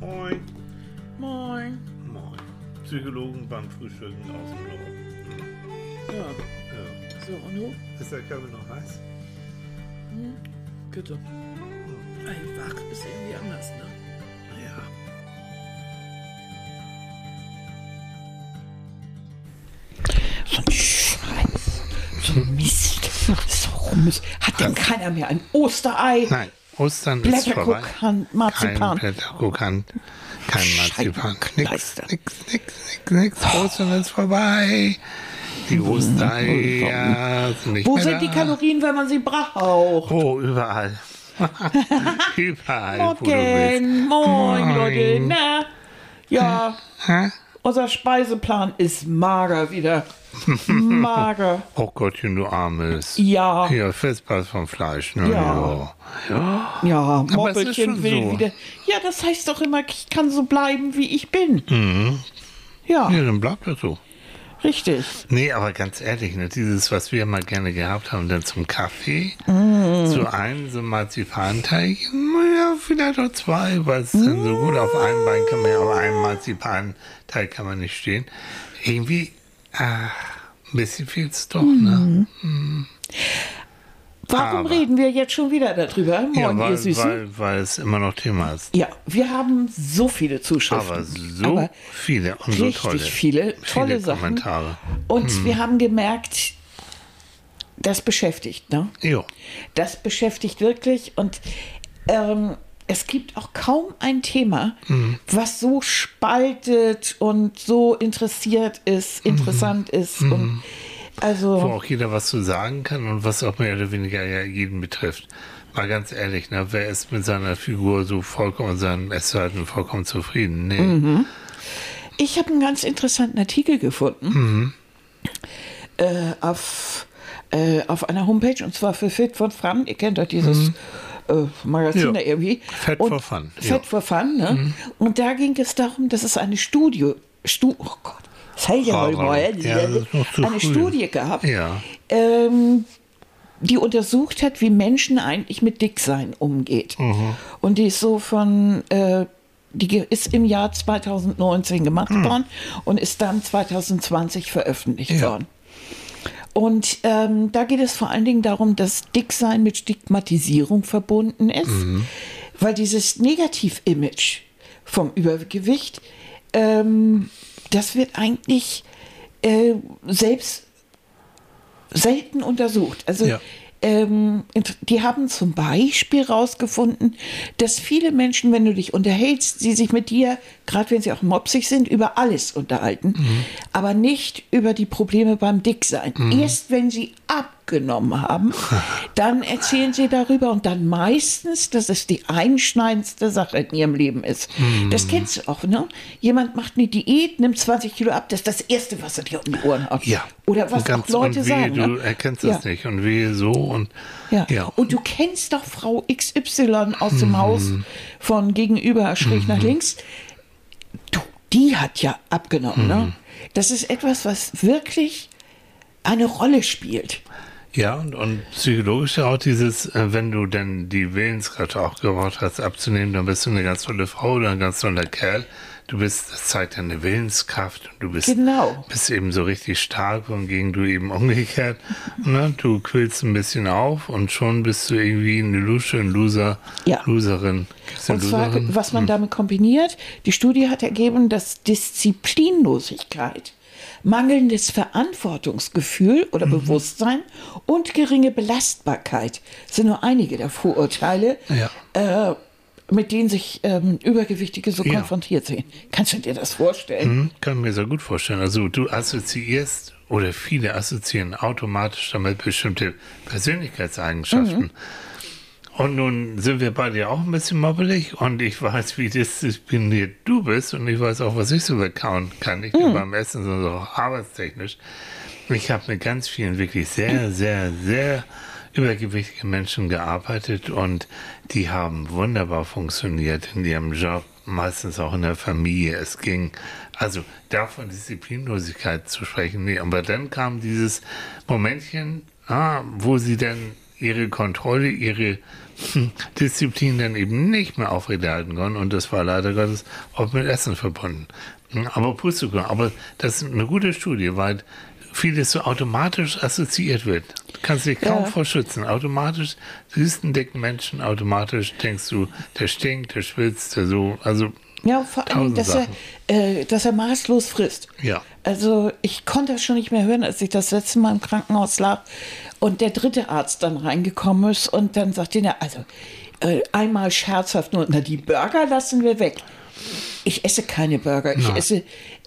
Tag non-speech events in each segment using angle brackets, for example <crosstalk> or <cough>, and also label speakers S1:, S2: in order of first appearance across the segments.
S1: Moin.
S2: Moin.
S1: Moin. Psychologen beim Frühstücken aus dem Norden.
S2: Ja,
S1: Ja.
S2: so, und du?
S1: Ist der Körper noch heiß?
S2: Bitte. Ey, wach ist irgendwie anders, ne?
S1: Ja.
S2: So ein Scheiß. So ein Mist. So Mist. Hat denn keiner mehr ein Osterei?
S1: Nein, Ostern ist vorbei.
S2: Blätterkuchen, Marzipan.
S1: Kein Blätterkuchen, kein Marzipan. Nix, nix, nix, nix, nix. Ostern ist vorbei. Die Ostereier sind nicht
S2: Wo
S1: mehr
S2: sind
S1: da.
S2: die Kalorien, wenn man sie braucht?
S1: Oh, überall. <laughs> überall, wo du.
S2: Morgen, moin,
S1: Moin.
S2: Leute. Na, ja,
S1: Hä?
S2: Unser Speiseplan ist mager wieder. <laughs> mager.
S1: Oh Gottchen, du Armes.
S2: Ja,
S1: Ja, Festpass vom Fleisch. Ne?
S2: Ja.
S1: Ja.
S2: ja, Moppelchen
S1: schon
S2: will
S1: so.
S2: wieder. Ja, das heißt doch immer, ich kann so bleiben, wie ich bin.
S1: Mhm.
S2: Ja,
S1: Ja, dann bleibt das so.
S2: Richtig.
S1: Nee, aber ganz ehrlich, ne, dieses, was wir mal gerne gehabt haben, dann zum Kaffee,
S2: Mm.
S1: zu einem so Marzipanteig, ja, vielleicht auch zwei, weil es dann so gut auf einem Bein kann man ja, auf einem Marzipanteig kann man nicht stehen. Irgendwie, ah, ein bisschen fehlt's doch, ne?
S2: Warum
S1: Aber-
S2: reden wir jetzt schon wieder darüber? Moin,
S1: Ja,
S2: ihr
S1: weil,
S2: Süßen.
S1: weil, weil es immer noch Thema ist.
S2: ja, wir haben so viele Zuschriften.
S1: Aber so
S2: Aber
S1: viele und so
S2: richtig
S1: tolle,
S2: viele tolle Sachen.
S1: Kommentare.
S2: Und wir haben gemerkt, das beschäftigt, ne?
S1: Jo.
S2: Das beschäftigt wirklich und ähm, es gibt auch kaum ein Thema, was so spaltet und so interessiert ist, interessant ist. Und
S1: wo
S2: also,
S1: auch jeder was zu sagen kann und was auch mehr oder weniger ja jeden betrifft. Mal ganz ehrlich, ne, wer ist mit seiner Figur so vollkommen, seinem Essverhalten vollkommen zufrieden? Nee.
S2: Mhm. ich habe einen ganz interessanten Artikel gefunden äh, auf, äh, auf einer Homepage und zwar für Fit for Fun. Ihr kennt doch dieses äh, Magazin
S1: Ja.
S2: da irgendwie. Und
S1: for Fun, ja.
S2: for Fun, ne? Und da ging es darum, dass es eine Studie, Stu oh Gott, sei ja mal, mal
S1: Ja,
S2: eine
S1: früh.
S2: Studie gab,
S1: Ja.
S2: ähm, die untersucht hat, wie Menschen eigentlich mit Dicksein umgeht.
S1: Mhm.
S2: Und die ist so von, äh, die ist im Jahr 2019 gemacht worden und ist dann 2020 veröffentlicht
S1: Mhm. Ja.
S2: worden. Und ähm, da geht es vor allen Dingen darum, dass Dicksein mit Stigmatisierung verbunden ist,
S1: Mhm.
S2: weil dieses Negativ-Image vom Übergewicht, ähm, das wird eigentlich äh, selbst selten untersucht. Also
S1: Ja.
S2: ähm, die haben zum Beispiel herausgefunden, dass viele Menschen, wenn du dich unterhältst, sie sich mit dir, gerade wenn sie auch mopsig sind, über alles unterhalten, aber nicht über die Probleme beim Dicksein. Erst wenn sie abgenommen haben, dann erzählen sie darüber und dann meistens, dass es die einschneidendste Sache in ihrem Leben ist. Das kennst du auch, ne? Jemand macht eine Diät, nimmt 20 Kilo ab, das ist das Erste, was er dir um die Ohren haut.
S1: Ja.
S2: Oder was
S1: ganz-
S2: auch Leute
S1: und wie,
S2: sagen.
S1: Du
S2: ne?
S1: erkennst
S2: ja.
S1: das nicht und wie so und
S2: Ja.
S1: ja.
S2: Und du kennst doch Frau XY aus dem Haus von gegenüber, schräg nach links. Du, die hat ja abgenommen. Ne? Das ist etwas, was wirklich eine Rolle spielt.
S1: Ja, und, und psychologisch ja auch dieses, äh, wenn du denn die Willenskraft auch gebraucht hast, abzunehmen, dann bist du eine ganz tolle Frau oder ein ganz toller Kerl. Du bist, das zeigt deine Willenskraft und du bist,
S2: Genau.
S1: bist eben so richtig stark, wohingegen du eben umgekehrt, ne, du quillst ein bisschen auf und schon bist du irgendwie eine Lusche, ein Loser,
S2: Ja.
S1: Loserin.
S2: Und zwar,
S1: Loserin?
S2: was man damit kombiniert, die Studie hat ergeben, dass Disziplinlosigkeit, mangelndes Verantwortungsgefühl oder Bewusstsein und geringe Belastbarkeit sind nur einige der Vorurteile, äh, mit denen sich ähm, Übergewichtige so
S1: Ja.
S2: konfrontiert sehen. Kannst du dir das vorstellen?
S1: Hm, kann mir sehr gut vorstellen. Also du assoziierst oder viele assoziieren automatisch damit bestimmte Persönlichkeitseigenschaften. Und nun sind wir beide ja auch ein bisschen mobbelig und ich weiß, wie diszipliniert du bist und ich weiß auch, was ich so bekauen kann. Nicht nur beim Essen, sondern auch arbeitstechnisch. Ich habe mit ganz vielen wirklich sehr, sehr, sehr übergewichtigen Menschen gearbeitet und die haben wunderbar funktioniert in ihrem Job, meistens auch in der Familie. Es ging, also davon Disziplinlosigkeit zu sprechen, nee, aber dann kam dieses Momentchen, ah, wo sie dann ihre Kontrolle, ihre hm, <laughs> Disziplin dann eben nicht mehr aufrechterhalten konnten. Und das war leider Gottes auch mit Essen verbunden. Aber Pustekuchen, aber das ist eine gute Studie, weil vieles so automatisch assoziiert wird. Du kannst dich kaum
S2: Ja.
S1: vor schützen. Automatisch siehst einen dicken Menschen, automatisch denkst du, der stinkt, der schwitzt, der so, also
S2: Ja, vor allem, dass er, äh, dass er maßlos frisst.
S1: Ja.
S2: Also ich konnte das schon nicht mehr hören, als ich das letzte Mal im Krankenhaus lag und der dritte Arzt dann reingekommen ist und dann sagte er, also äh, einmal scherzhaft nur, na die Burger lassen wir weg. Ich esse keine Burger, ich
S1: Nein.
S2: esse,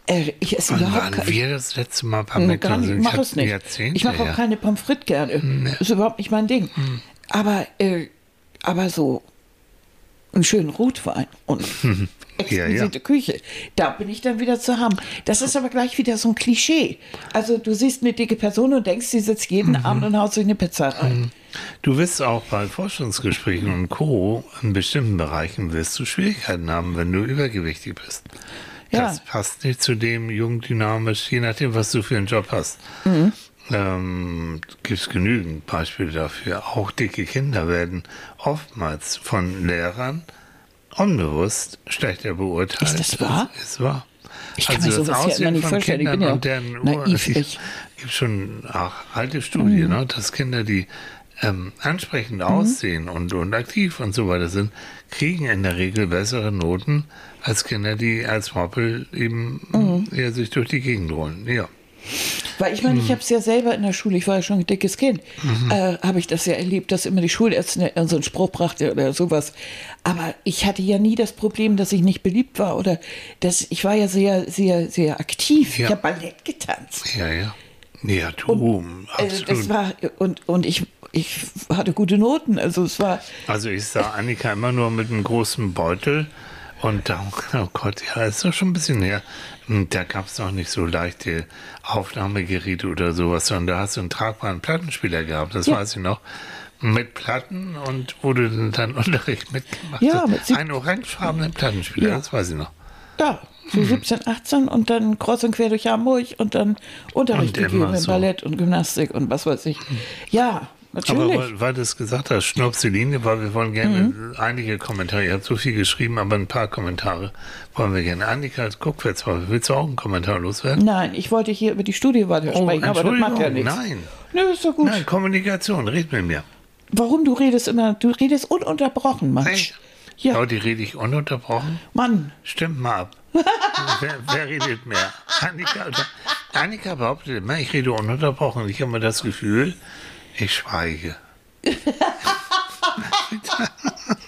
S2: äh, ich esse
S1: Wann
S2: überhaupt
S1: waren wir das letzte Mal
S2: Nee, gar
S1: McDonald's?
S2: nicht,
S1: Ich
S2: mach
S1: hab
S2: es nicht. Ich mache auch
S1: her.
S2: keine Pommes frites gerne. Ist überhaupt nicht mein Ding. Aber, äh, aber so einen schönen Rotwein und
S1: Ja, <laughs>
S2: exquisite
S1: ja.
S2: Küche, da bin ich dann wieder zu haben. Das ist aber gleich wieder so ein Klischee. Also du siehst eine dicke Person und denkst, sie sitzt jeden
S1: Mhm.
S2: Abend und haut sich eine Pizza rein.
S1: Du wirst auch bei Forschungsgesprächen und Co. in bestimmten Bereichen wirst du Schwierigkeiten haben, wenn du übergewichtig bist.
S2: Ja.
S1: Das passt nicht zu dem jung dynamisch, je nachdem, was du für einen Job hast.
S2: Mhm.
S1: Ähm, Gibt es genügend Beispiele dafür. Auch dicke Kinder werden oftmals von Lehrern unbewusst schlechter beurteilt.
S2: Ist das wahr?
S1: Das ist wahr.
S2: Ich kann mir sowas ja immer nicht vorstellen. Ich bin ja
S1: und deren
S2: naiv,
S1: Ur-
S2: ich.
S1: gibt schon auch alte Studien, ne, dass Kinder, die ähm, ansprechend aussehen und, und aktiv und so weiter sind, kriegen in der Regel bessere Noten als Kinder, die als Moppel eben eher sich durch die Gegend rollen. Ja.
S2: Weil ich meine,
S1: Mhm.
S2: ich habe es ja selber in der Schule, ich war ja schon ein dickes Kind, äh, habe ich das ja erlebt, dass immer die Schulärztin so einen Spruch brachte oder sowas. Aber ich hatte ja nie das Problem, dass ich nicht beliebt war oder dass ich war ja sehr, sehr, sehr aktiv.
S1: Ja.
S2: Ich habe Ballett getanzt.
S1: Ja, ja. Ja, du,
S2: Also
S1: absolut.
S2: das war und und ich ich hatte gute Noten. Also es war
S1: Also ich sah Annika immer nur mit einem großen Beutel und da, oh Gott, ja, ist doch schon ein bisschen her. Und Da gab es noch nicht so leichte Aufnahmegeräte oder sowas, sondern da hast du einen tragbaren Plattenspieler gehabt, das
S2: Ja.
S1: weiß ich noch. Mit Platten und wo du dann Unterricht mitgemacht
S2: Ja,
S1: hast.
S2: mit sieb-
S1: Einen orangefarbenen Plattenspieler,
S2: Ja.
S1: das weiß ich noch.
S2: da, so 17, 18 und dann kreuz und quer durch Hamburg und dann Unterricht
S1: Und
S2: gegeben
S1: immer
S2: in
S1: so.
S2: Ballett und Gymnastik und was weiß ich. Ja,
S1: Aber
S2: natürlich.
S1: weil, weil du es gesagt hast, Schnupseline, weil wir wollen gerne
S2: Mhm.
S1: einige Kommentare, ihr habt so viel geschrieben, aber ein paar Kommentare wollen wir gerne. Annika, guck jetzt mal, willst du auch einen Kommentar loswerden?
S2: Nein, ich wollte hier über die Studie weiter
S1: Oh,
S2: sprechen, aber das macht ja nichts.
S1: nein.
S2: Nö, ist doch gut.
S1: Nein, Kommunikation, red mit mir.
S2: Warum du redest immer, du redest ununterbrochen, Mensch.
S1: Echt?
S2: Ja,
S1: Oh, die rede ich ununterbrochen?
S2: Mann.
S1: Stimmt mal ab. <laughs> wer, wer redet mehr? Annika? Annika behauptet immer, ich rede ununterbrochen. Ich habe immer das Gefühl, ich schweige. <laughs>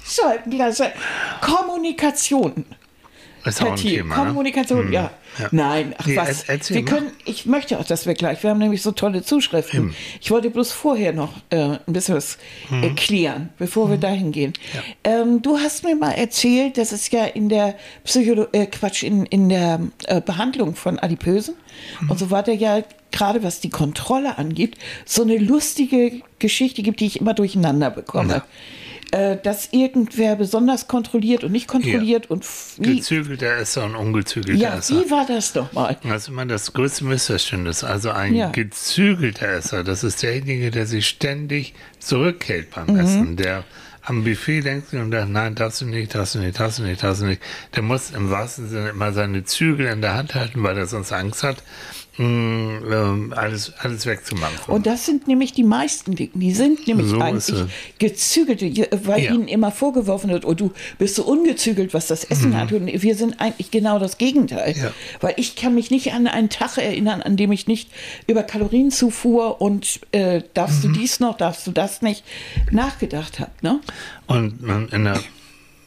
S2: Scheibenklasse. Kommunikation.
S1: Ist auch
S2: Herr
S1: ein Thema. ne?
S2: Kommunikation, ja.
S1: ja.
S2: Nein, ach
S1: Nee,
S2: was.
S1: erzähl
S2: wir
S1: mal.
S2: können, ich möchte auch, dass wir gleich, wir haben nämlich so tolle Zuschriften. Ich wollte bloß vorher noch äh, ein bisschen was
S1: Mhm.
S2: erklären, bevor wir dahin gehen. Ähm, du hast mir mal erzählt, dass es ja in der Psycholo äh, Quatsch, in, in der äh, Behandlung von Adipösen
S1: Mhm.
S2: und so weiter ja gerade was die Kontrolle angeht, so eine lustige Geschichte gibt, die ich immer durcheinander bekomme. Äh, dass irgendwer besonders kontrolliert und nicht kontrolliert und f- wie,
S1: Gezügelter Esser und ungezügelter
S2: ja,
S1: Esser.
S2: wie war das nochmal?
S1: Das ist immer das größte Missverständnis. Also ein
S2: Ja.
S1: gezügelter Esser, das ist derjenige, der sich ständig zurückhält beim
S2: Mhm.
S1: Essen. Der am Buffet denkt und sagt, nein, darfst du nicht, darfst du nicht, darfst du nicht, darfst du nicht. Der muss im wahrsten Sinne immer seine Zügel in der Hand halten, weil er sonst Angst hat, alles, alles wegzumachen.
S2: Und das sind nämlich die meisten Dicken. Die sind nämlich
S1: So
S2: eigentlich je- weil
S1: Ja.
S2: ihnen immer vorgeworfen wird, oh, du bist so ungezügelt, was das Essen hat. Und wir sind eigentlich genau das Gegenteil.
S1: Mhm. Ja.
S2: Weil ich kann mich nicht an einen Tag erinnern, an dem ich nicht über Kalorienzufuhr und äh, darfst
S1: Mhm.
S2: du dies noch, darfst du das nicht nachgedacht habe. Ne?
S1: Und man in der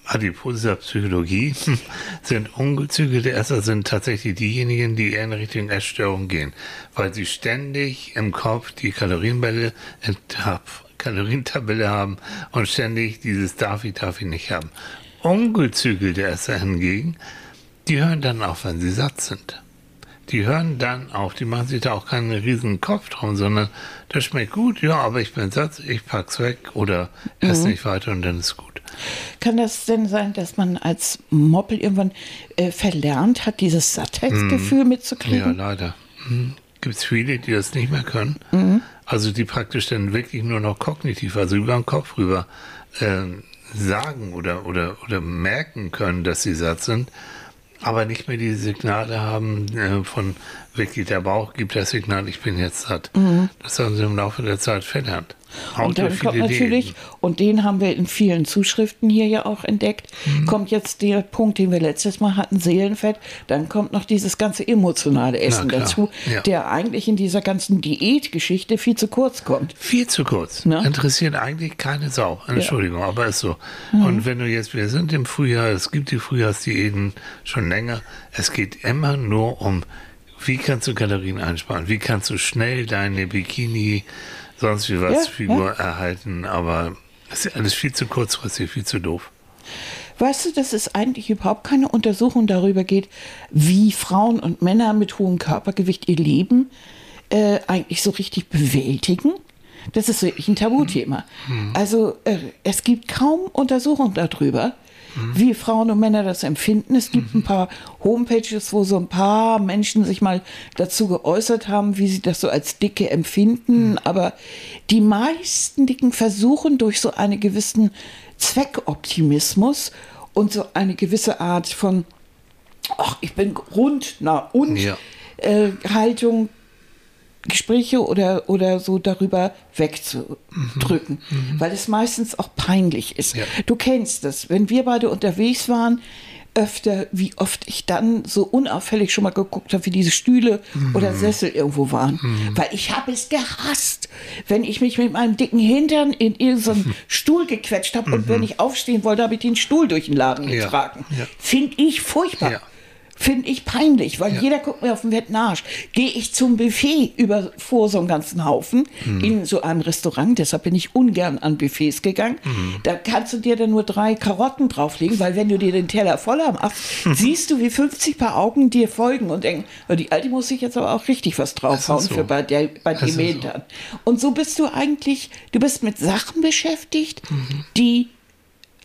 S1: adiposer Psychologie <laughs> sind ungezügelte Esser sind tatsächlich diejenigen, die eher in Richtung Essstörung gehen, weil sie ständig im Kopf die Kalorienbälle, Tab- Kalorientabelle haben und ständig dieses darf ich, darf ich nicht haben. Ungezügelte Esser hingegen, die hören dann auf, wenn sie satt sind. Die hören dann auf, die machen sich da auch keinen riesen Kopf drum, sondern das schmeckt gut, ja, aber ich bin satt, ich pack's weg oder esse nicht weiter und dann ist gut.
S2: Kann das denn sein, dass man als Moppel irgendwann äh, verlernt hat, dieses Sattheitsgefühl
S1: Ja,
S2: mitzukriegen?
S1: leider. Mhm. Gibt es viele, die das nicht mehr können. Also die praktisch dann wirklich nur noch kognitiv, also über den Kopf rüber, äh, sagen oder, oder, oder merken können, dass sie satt sind, aber nicht mehr die Signale haben äh, von wirklich der Bauch gibt das Signal, ich bin jetzt satt. Mhm. Das haben sie im Laufe der Zeit verlernt.
S2: Und dann kommt natürlich, Diäten. und den haben wir in vielen Zuschriften hier ja auch entdeckt, mhm. kommt jetzt der Punkt, den wir letztes Mal hatten, Seelenfett, dann kommt noch dieses ganze emotionale Essen dazu, ja. der eigentlich in dieser ganzen Diätgeschichte viel zu kurz kommt.
S1: Viel zu kurz. Na? Interessiert eigentlich keine Sau. Entschuldigung, ja. aber ist so. Mhm. Und wenn du jetzt, wir sind im Frühjahr, es gibt die Frühjahrsdiäten schon länger, es geht immer nur um, wie kannst du Kalorien einsparen, wie kannst du schnell deine Bikini sonst wie was ja, Figur ja. erhalten, aber es ist alles viel zu kurzfristig, viel zu doof.
S2: Weißt du, dass es eigentlich überhaupt keine Untersuchung darüber geht, wie Frauen und Männer mit hohem Körpergewicht ihr Leben äh, eigentlich so richtig bewältigen? Das ist wirklich ein Tabuthema. Mhm. Also äh, es gibt kaum Untersuchungen darüber, wie Frauen und Männer das empfinden. Es gibt ein paar Homepages, wo so ein paar Menschen sich mal dazu geäußert haben, wie sie das so als Dicke empfinden. Aber die meisten Dicken versuchen durch so einen gewissen Zweckoptimismus und so eine gewisse Art von, ach, ich bin rund, na und ja. äh, Haltung Gespräche oder, oder so darüber wegzudrücken, mhm. mhm. weil es meistens auch peinlich ist. Ja. Du kennst das, wenn wir beide unterwegs waren, öfter, wie oft ich dann so unauffällig schon mal geguckt habe, wie diese Stühle mhm. oder Sessel irgendwo waren. Mhm. Weil ich habe es gehasst, wenn ich mich mit meinem dicken Hintern in irgendeinen <laughs> Stuhl gequetscht habe und wenn mhm. ich aufstehen wollte, habe ich den Stuhl durch den Laden getragen. Ja. Ja. Finde ich furchtbar. Ja. Finde ich peinlich, weil ja. jeder guckt mir auf den fetten Arsch. Gehe ich zum Buffet über vor so einem ganzen Haufen mhm. in so einem Restaurant, deshalb bin ich ungern an Buffets gegangen. Mhm. Da kannst du dir dann nur drei Karotten drauflegen, weil wenn du dir den Teller voller machst, siehst du, wie 50 Paar Augen dir folgen und denken, oh, die Alte muss sich jetzt aber auch richtig was draufhauen so. für bei, der, bei den Metern. So. Und so bist du eigentlich, du bist mit Sachen beschäftigt, mhm. die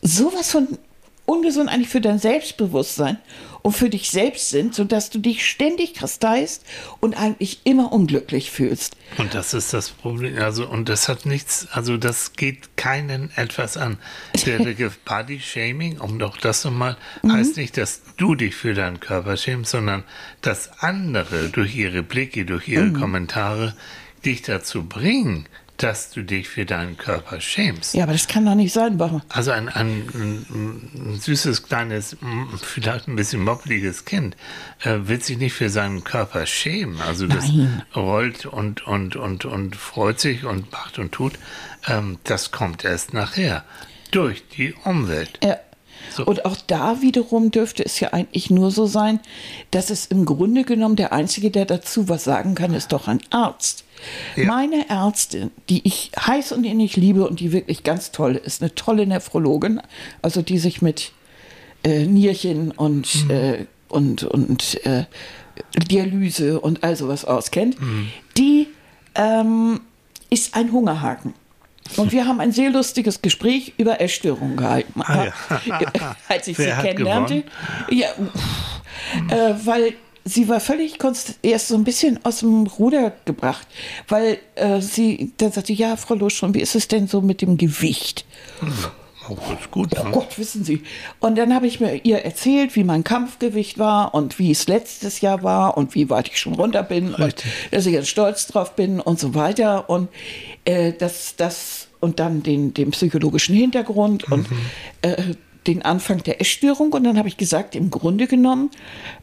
S2: sowas von ungesund eigentlich für dein Selbstbewusstsein und für dich selbst sind, sodass du dich ständig kasteist und eigentlich immer unglücklich fühlst.
S1: Und das ist das Problem. Also, und das hat nichts, also das geht keinen etwas an. <laughs> Der Begriff Body Shaming, um doch das nochmal, mhm. heißt nicht, dass du dich für deinen Körper schämst, sondern dass andere durch ihre Blicke, durch ihre mhm. Kommentare dich dazu bringen, dass du dich für deinen Körper schämst.
S2: Ja, aber das kann doch nicht sein, Bachmann.
S1: Also ein, ein, ein, süßes, kleines, vielleicht ein bisschen moppeliges Kind äh, wird sich nicht für seinen Körper schämen. Also das Nein. rollt und, und, und, und freut sich und macht und tut. Ähm, das kommt erst nachher durch die Umwelt.
S2: Ja. So. Und auch da wiederum dürfte es ja eigentlich nur so sein, dass es im Grunde genommen der Einzige, der dazu was sagen kann, ist doch ein Arzt. Ja. Meine Ärztin, die ich heiß und innig liebe und die wirklich ganz toll ist, eine tolle Nephrologin, also die sich mit äh, Nierchen und, mhm. äh, und, und äh, Dialyse und all sowas auskennt, mhm. die ähm, ist ein Hungerhaken. Und wir haben ein sehr lustiges Gespräch über Essstörungen gehalten, ah, ja. <laughs> als ich Wer sie kennenlernte. Ja, äh, weil sie war völlig erst so ein bisschen aus dem Ruder gebracht, weil äh, sie dann sagte, ja, Frau Loschon, wie ist es denn so mit dem Gewicht?
S1: Oh, das ist gut.
S2: Oh ne? Gott, wissen Sie. Und dann habe ich mir ihr erzählt, wie mein Kampfgewicht war und wie es letztes Jahr war und wie weit ich schon runter bin Richtig. und dass ich jetzt stolz drauf bin und so weiter. Und äh, das, das und dann den, den psychologischen Hintergrund mhm. und äh, den Anfang der Essstörung und dann habe ich gesagt, im Grunde genommen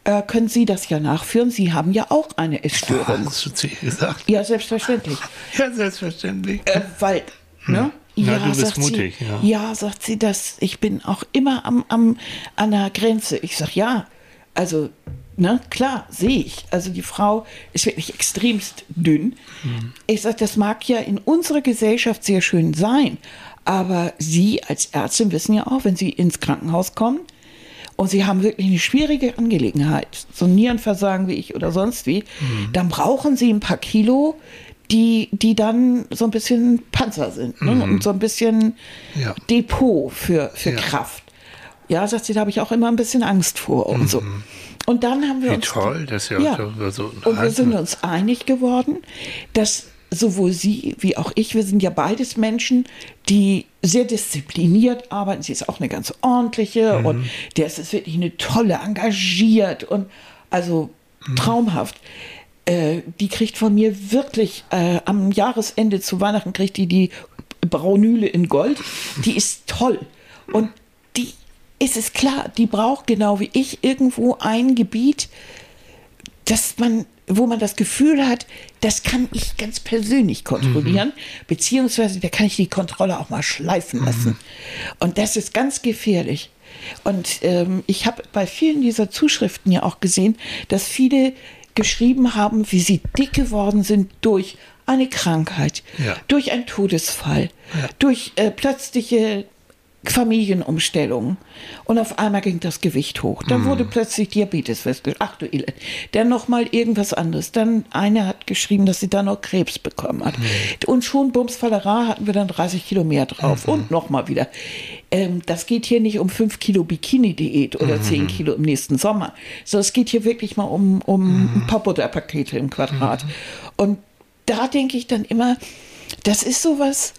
S2: äh, können Sie das ja nachführen. Sie haben ja auch eine Essstörung.
S1: Hast du zu gesagt?
S2: Ja, selbstverständlich.
S1: Ja, selbstverständlich.
S2: Äh, weil, hm. ne?
S1: Ja, ja, du bist mutig.
S2: Sie, ja. ja. sagt sie, dass ich bin auch immer am, am, an der Grenze. Ich sage, ja, also, ne, klar, sehe ich. Also die Frau ist wirklich extremst dünn. Mhm. Ich sage, das mag ja in unserer Gesellschaft sehr schön sein, aber Sie als Ärztin wissen ja auch, wenn Sie ins Krankenhaus kommen und Sie haben wirklich eine schwierige Angelegenheit, so ein Nierenversagen wie ich oder sonst wie, mhm. dann brauchen Sie ein paar Kilo, die, die dann so ein bisschen Panzer sind ne? mhm. und so ein bisschen ja. Depot für, für ja. Kraft. Ja, sagt sie, da habe ich auch immer ein bisschen Angst vor und mhm. so. Und dann haben wir
S1: Wie
S2: uns.
S1: toll, dass
S2: ja, ja. so. Und wir sind uns einig geworden, dass sowohl Sie wie auch ich, wir sind ja beides Menschen, die sehr diszipliniert arbeiten. Sie ist auch eine ganz ordentliche mhm. und der ist wirklich eine tolle, engagiert und also mhm. Äh, die kriegt von mir wirklich äh, am Jahresende zu Weihnachten kriegt die die Braunüle in Gold. Die ist toll und die ist es klar, die braucht genau wie ich irgendwo ein Gebiet, dass man wo man das Gefühl hat, das kann ich ganz persönlich kontrollieren, mhm. beziehungsweise da kann ich die Kontrolle auch mal schleifen lassen. Mhm. Und das ist ganz gefährlich. Und ähm, ich habe bei vielen dieser Zuschriften ja auch gesehen, dass viele geschrieben haben, wie sie dick geworden sind durch eine Krankheit, ja. durch einen Todesfall, ja. durch äh, plötzliche Familienumstellung. Und auf einmal ging das Gewicht hoch. Dann mm. wurde plötzlich Diabetes festgestellt. Ach du Elend. Dann nochmal irgendwas anderes. Dann eine hat geschrieben, dass sie dann noch Krebs bekommen hat. Mm. Und schon Bumsfallera hatten wir dann 30 Kilo mehr drauf. Mm. Und nochmal wieder. Ähm, das geht hier nicht um 5 Kilo Bikini-Diät oder mm. 10 Kilo im nächsten Sommer. So, es geht hier wirklich mal um, um mm. ein paar Butterpakete im Quadrat. Mm. Und da denke ich dann immer, das ist sowas,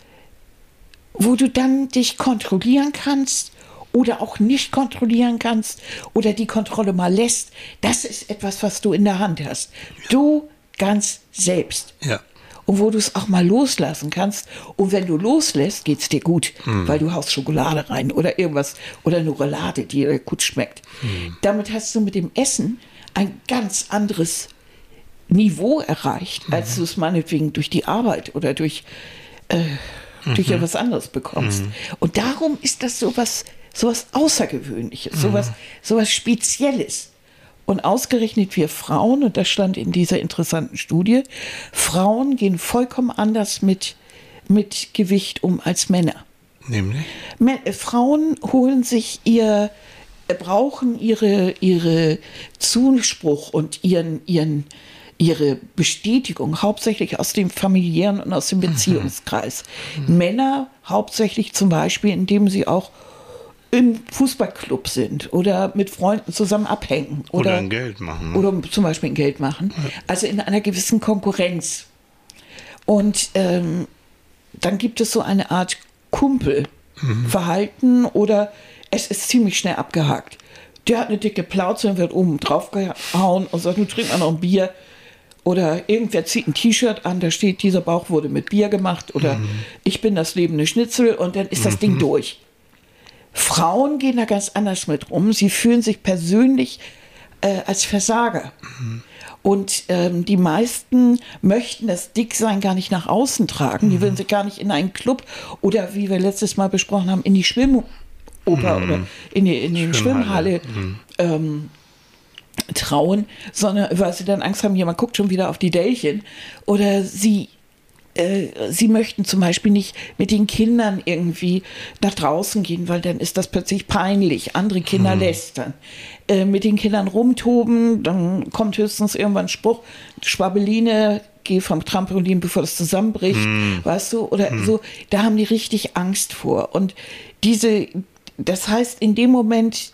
S2: wo du dann dich kontrollieren kannst oder auch nicht kontrollieren kannst oder die Kontrolle mal lässt. Das ist etwas, was du in der Hand hast. Du ganz selbst.
S1: Ja.
S2: Und wo du es auch mal loslassen kannst. Und wenn du loslässt, geht es dir gut, mhm. weil du haust Schokolade rein oder irgendwas oder eine Roulade, die dir gut schmeckt. Mhm. Damit hast du mit dem Essen ein ganz anderes Niveau erreicht, als mhm. du es meinetwegen durch die Arbeit oder durch äh, mhm. durch etwas anderes bekommst. Mhm. Und darum ist das sowas, sowas Außergewöhnliches, mhm. sowas, sowas Spezielles. Und ausgerechnet wir Frauen, und das stand in dieser interessanten Studie, Frauen gehen vollkommen anders mit, mit Gewicht um als Männer.
S1: Nämlich?
S2: Äh, Frauen holen sich ihr, äh, brauchen ihre, ihre Zuspruch und ihren, ihren, ihre Bestätigung hauptsächlich aus dem familiären und aus dem mhm. Beziehungskreis. Mhm. Männer hauptsächlich zum Beispiel, indem sie auch im Fußballclub sind oder mit Freunden zusammen abhängen
S1: oder, oder ein Geld machen.
S2: Ne? Oder zum Beispiel ein Geld machen. Ja. Also in einer gewissen Konkurrenz. Und ähm, dann gibt es so eine Art Kumpelverhalten mhm. oder es ist ziemlich schnell abgehakt. Der hat eine dicke Plauze und wird oben drauf gehauen und sagt, nun trink mal noch ein Bier. Oder irgendwer zieht ein T-Shirt an, da steht, dieser Bauch wurde mit Bier gemacht oder mhm. ich bin das lebende Schnitzel und dann ist das mhm. Ding durch. Frauen gehen da ganz anders mit um. Sie fühlen sich persönlich äh, als Versager. Mhm. Und ähm, die meisten möchten das Dicksein gar nicht nach außen tragen. Die würden sich gar nicht in einen Club oder wie wir letztes Mal besprochen haben, in die Schwimmoper mhm. oder in die, in die Schwimmhalle, Schwimmhalle mhm. ähm, trauen, sondern weil sie dann Angst haben, jemand guckt schon wieder auf die Dellchen. Oder sie, äh, sie möchten zum Beispiel nicht mit den Kindern irgendwie nach draußen gehen, weil dann ist das plötzlich peinlich. Andere Kinder hm. lästern. Äh, mit den Kindern rumtoben, dann kommt höchstens irgendwann ein Spruch, Schwabeline, geh vom Trampolin, bevor das zusammenbricht, hm. weißt du, oder hm. so, da haben die richtig Angst vor. Und diese, das heißt, in dem Moment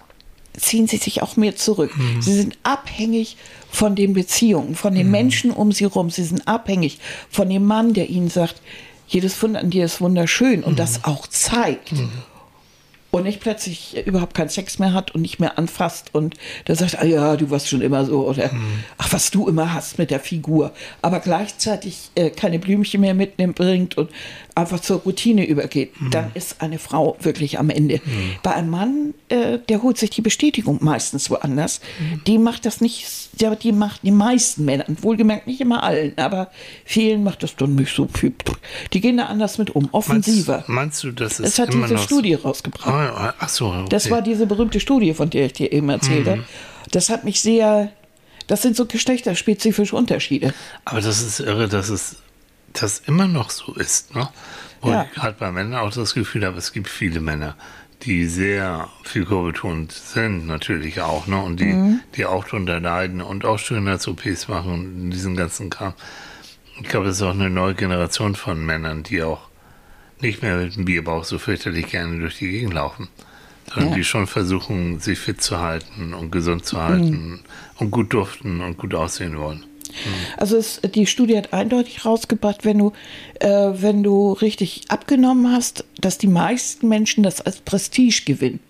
S2: ziehen sie sich auch mehr zurück. Mhm. Sie sind abhängig von den Beziehungen, von den mhm. Menschen um sie herum. Sie sind abhängig von dem Mann, der ihnen sagt, jedes Fund an dir ist wunderschön und mhm. das auch zeigt. Mhm und nicht plötzlich überhaupt keinen Sex mehr hat und nicht mehr anfasst und der sagt, ah ja, du warst schon immer so oder mhm. ach, was du immer hast mit der Figur, aber gleichzeitig äh, keine Blümchen mehr mitnimmt, bringt und einfach zur Routine übergeht, mhm. dann ist eine Frau wirklich am Ende. Mhm. Bei einem Mann, äh, der holt sich die Bestätigung meistens woanders. Mhm. Die macht das nicht, die macht die meisten Männern, wohlgemerkt nicht immer allen, aber vielen macht das dann nicht so viel. Die gehen da anders mit um, offensiver.
S1: Meinst, meinst du, das ist
S2: Das hat diese Studie rausgebracht. Ah,
S1: ach so, okay.
S2: Das war diese berühmte Studie, von der ich dir eben erzählte. Mhm. Das hat mich sehr, das sind so geschlechterspezifische Unterschiede.
S1: Aber das ist irre, dass es das immer noch so ist. Ne? Und ja. gerade bei Männern auch das Gefühl habe, es gibt viele Männer, die sehr viel kurbeltont sind, natürlich auch, ne? Und die, mhm. die auch drunter leiden und auch Schönheits-OPs machen und diesen ganzen Kram. Ich glaube, es ist auch eine neue Generation von Männern, die auch nicht mehr mit dem Bierbauch so fürchterlich gerne durch die Gegend laufen, sondern ja. die schon versuchen, sich fit zu halten und gesund zu halten mhm. und gut duften und gut aussehen wollen.
S2: Also es, die Studie hat eindeutig rausgebracht, wenn du, äh, wenn du richtig abgenommen hast, dass die meisten Menschen das als Prestige gewinnen.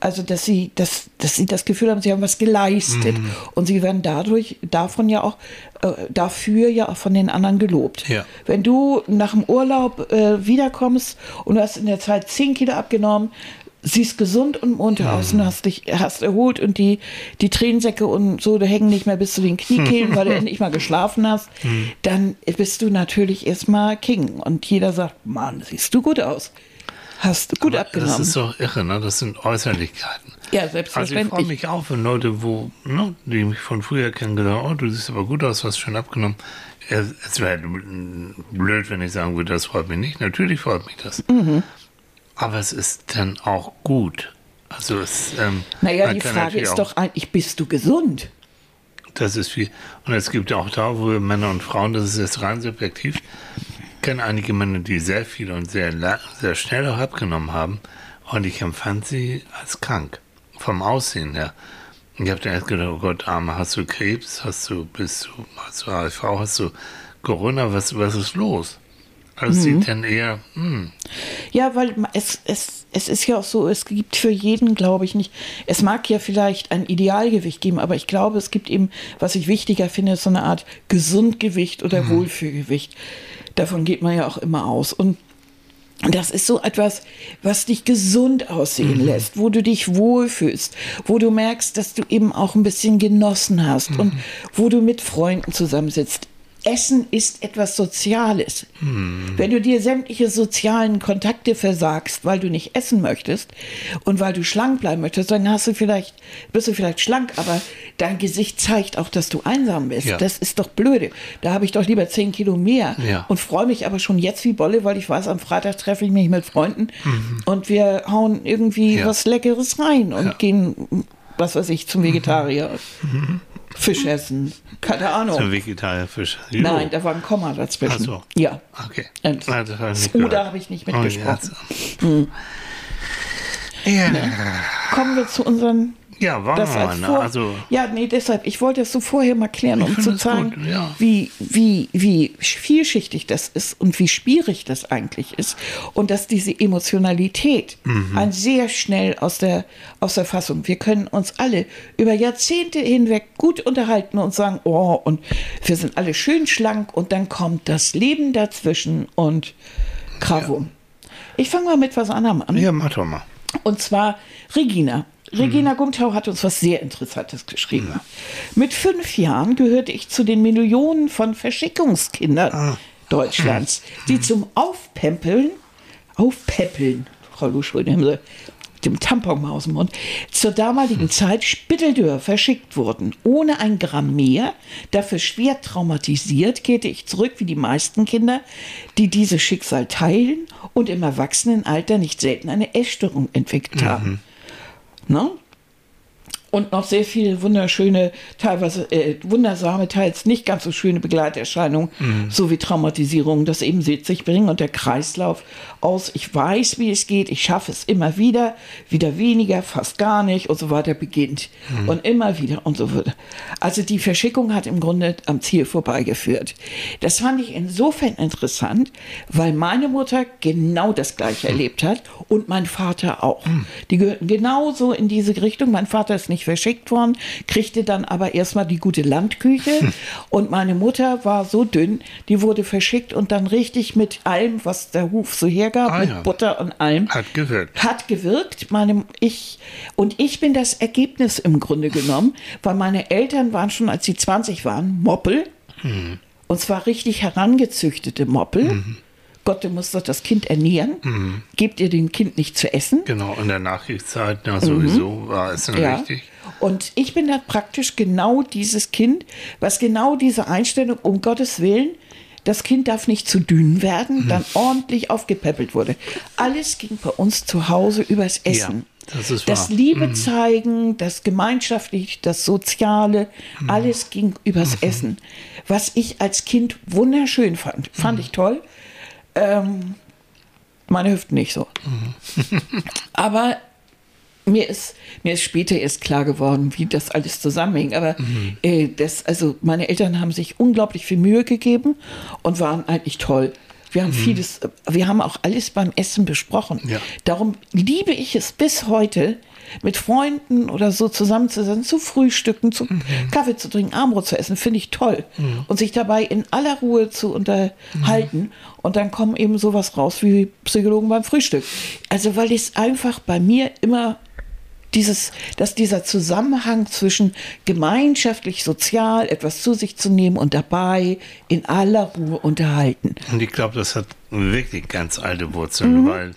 S2: Also dass sie, dass, dass sie das Gefühl haben, sie haben was geleistet. Und sie werden dadurch, davon ja auch, äh, dafür ja auch von den anderen gelobt.
S1: Ja.
S2: Wenn du nach dem Urlaub äh, wiederkommst und du hast in der Zeit 10 Kilo abgenommen, siehst gesund und munter aus und hast dich hast erholt und die, die Tränensäcke und so, da hängen nicht mehr bis zu den Kniekehlen, weil du <laughs> endlich mal geschlafen hast, dann bist du natürlich erstmal King. Und jeder sagt, Mann, siehst du gut aus. Hast du gut
S1: Aber
S2: abgenommen.
S1: Das ist doch irre, ne? Das sind Äußerlichkeiten.
S2: ja,
S1: Also ich
S2: selbstverständlich.
S1: freue mich auch, wenn Leute, wo, ne, die mich von früher kennen, gesagt oh, du siehst aber gut aus, hast schön abgenommen. Es es wäre blöd, wenn ich sagen würde, das freut mich nicht. Natürlich freut mich das.
S2: Mhm.
S1: Aber es ist dann auch gut. Also es, ähm,
S2: naja, die Frage ist doch eigentlich, bist du gesund?
S1: Das ist viel. Und es gibt auch da, wo Männer und Frauen, das ist jetzt rein subjektiv, ich kenne einige Männer, die sehr viel und sehr, sehr schnell auch abgenommen haben. Und ich empfand sie als krank. Vom Aussehen her. Und ich habe dann erst gedacht, oh Gott, Arme, hast du Krebs? Hast du, bist du, hast du HIV? Hast du Corona? Was, was ist los? Also
S2: Mhm.
S1: sieht dann eher, hm,
S2: Ja, weil es, es, es ist ja auch so, es gibt für jeden, glaube ich nicht, es mag ja vielleicht ein Idealgewicht geben, aber ich glaube, es gibt eben, was ich wichtiger finde, so eine Art Gesundgewicht oder Wohlfühlgewicht. Davon geht man ja auch immer aus. Und das ist so etwas, was dich gesund aussehen lässt, wo du dich wohlfühlst, wo du merkst, dass du eben auch ein bisschen genossen hast und wo du mit Freunden zusammensitzt. Essen ist etwas Soziales. Wenn du dir sämtliche sozialen Kontakte versagst, weil du nicht essen möchtest und weil du schlank bleiben möchtest, dann hast du vielleicht, bist du vielleicht schlank, aber dein Gesicht zeigt auch, dass du einsam bist.
S1: Ja.
S2: Das ist doch blöde. Da habe ich doch lieber 10 Kilo mehr
S1: Ja.
S2: und freue mich aber schon jetzt wie Bolle, weil ich weiß, am Freitag treffe ich mich mit Freunden und wir hauen irgendwie
S1: Mhm. Ja.
S2: was Leckeres rein und.
S1: Mhm.
S2: gehen, was weiß ich, zum Vegetarier. Fisch essen. Keine Ahnung.
S1: so Vegetarierfisch.
S2: Oh. Nein, da war ein Komma dazwischen.
S1: Ach so.
S2: Ja.
S1: Okay.
S2: Ähm,
S1: Ah, das hab ich
S2: Oder habe ich nicht
S1: Oh,
S2: mitgesprochen.
S1: ja, ja.
S2: Kommen wir zu unseren.
S1: Ja, war
S2: Das als
S1: ne?
S2: vor,
S1: Also,
S2: ja, nee, deshalb, ich wollte das so vorher mal klären, um zu
S1: es
S2: zeigen,
S1: gut, ja.
S2: wie, wie, wie vielschichtig das ist und wie schwierig das eigentlich ist. Und dass diese Emotionalität
S1: Mhm.
S2: ein sehr schnell aus der, aus der Fassung. Wir können uns alle über Jahrzehnte hinweg gut unterhalten und sagen, oh, und wir sind alle schön schlank und dann kommt das Leben dazwischen und Gravum. Ich fange mal mit was anderem an.
S1: ja, mach doch mal.
S2: Und zwar Regina. Regina Gumtau hat uns was sehr Interessantes geschrieben. Mit fünf Jahren gehörte ich zu den Millionen von Verschickungskindern Deutschlands, die zum Aufpempeln, Aufpäppeln, Frau Luschul, nehmen Sie dem Tampon mal aus dem Mund, zur damaligen Zeit Spitteldörr verschickt wurden. Ohne ein Gramm mehr, dafür schwer traumatisiert, kehrte ich zurück wie die meisten Kinder, die dieses Schicksal teilen und im Erwachsenenalter nicht selten eine Essstörung entwickelt haben. Ne? Und noch sehr viele wunderschöne, teilweise äh, wundersame, teils nicht ganz so schöne Begleiterscheinungen, sowie Traumatisierungen, das eben mit sich bringen und der Kreislauf aus, ich weiß, wie es geht, ich schaffe es immer wieder, wieder weniger, fast gar nicht und so weiter beginnt. Und immer wieder und so weiter. Also die Verschickung hat im Grunde am Ziel vorbeigeführt. Das fand ich insofern interessant, weil meine Mutter genau das gleiche erlebt hat und mein Vater auch. Die gehörten genauso in diese Richtung. Mein Vater ist nicht verschickt worden, kriegte dann aber erstmal die gute Landküche <laughs> und meine Mutter war so dünn, die wurde verschickt und dann richtig mit allem, was der Hof so hergab,
S1: Ah,
S2: mit
S1: ja.
S2: Butter und allem.
S1: Hat gewirkt.
S2: Hat gewirkt. Meine, ich, und ich bin das Ergebnis im Grunde genommen, weil meine Eltern waren schon, als sie 20 waren, Moppel. Und zwar richtig herangezüchtete Moppel. Gott, du musst doch das Kind ernähren. Gebt ihr dem Kind nicht zu essen.
S1: Genau, in der Nachkriegszeit ja, sowieso war es dann
S2: Mhm. Ja.
S1: richtig.
S2: Und ich bin dann praktisch genau dieses Kind, was genau diese Einstellung, um Gottes Willen, das Kind darf nicht zu dünn werden, dann ordentlich aufgepäppelt wurde. Alles ging bei uns zu Hause übers Essen.
S1: das ist
S2: das. Liebe zeigen, das Gemeinschaftliche, das Soziale, alles ging übers Essen. Was ich als Kind wunderschön fand. Fand ich toll. Ähm, meine Hüften nicht so. Aber mir ist, mir ist später erst klar geworden, wie das alles zusammenhängt. Aber mhm. äh, das, also meine Eltern haben sich unglaublich viel Mühe gegeben und waren eigentlich toll. Wir haben mhm. vieles, wir haben auch alles beim Essen besprochen. Ja. Darum liebe ich es bis heute, mit Freunden oder so zusammenzusetzen, zu frühstücken, zu mhm. Kaffee zu trinken, Armbrot zu essen, finde ich toll. Mhm. Und sich dabei in aller Ruhe zu unterhalten. Mhm. Und dann kommen eben sowas raus wie Psychologen beim Frühstück. Also weil es einfach bei mir immer dieses, dass dieser Zusammenhang zwischen gemeinschaftlich, sozial etwas zu sich zu nehmen und dabei in aller Ruhe unterhalten.
S1: Und ich glaube, das hat wirklich ganz alte Wurzeln, mhm. weil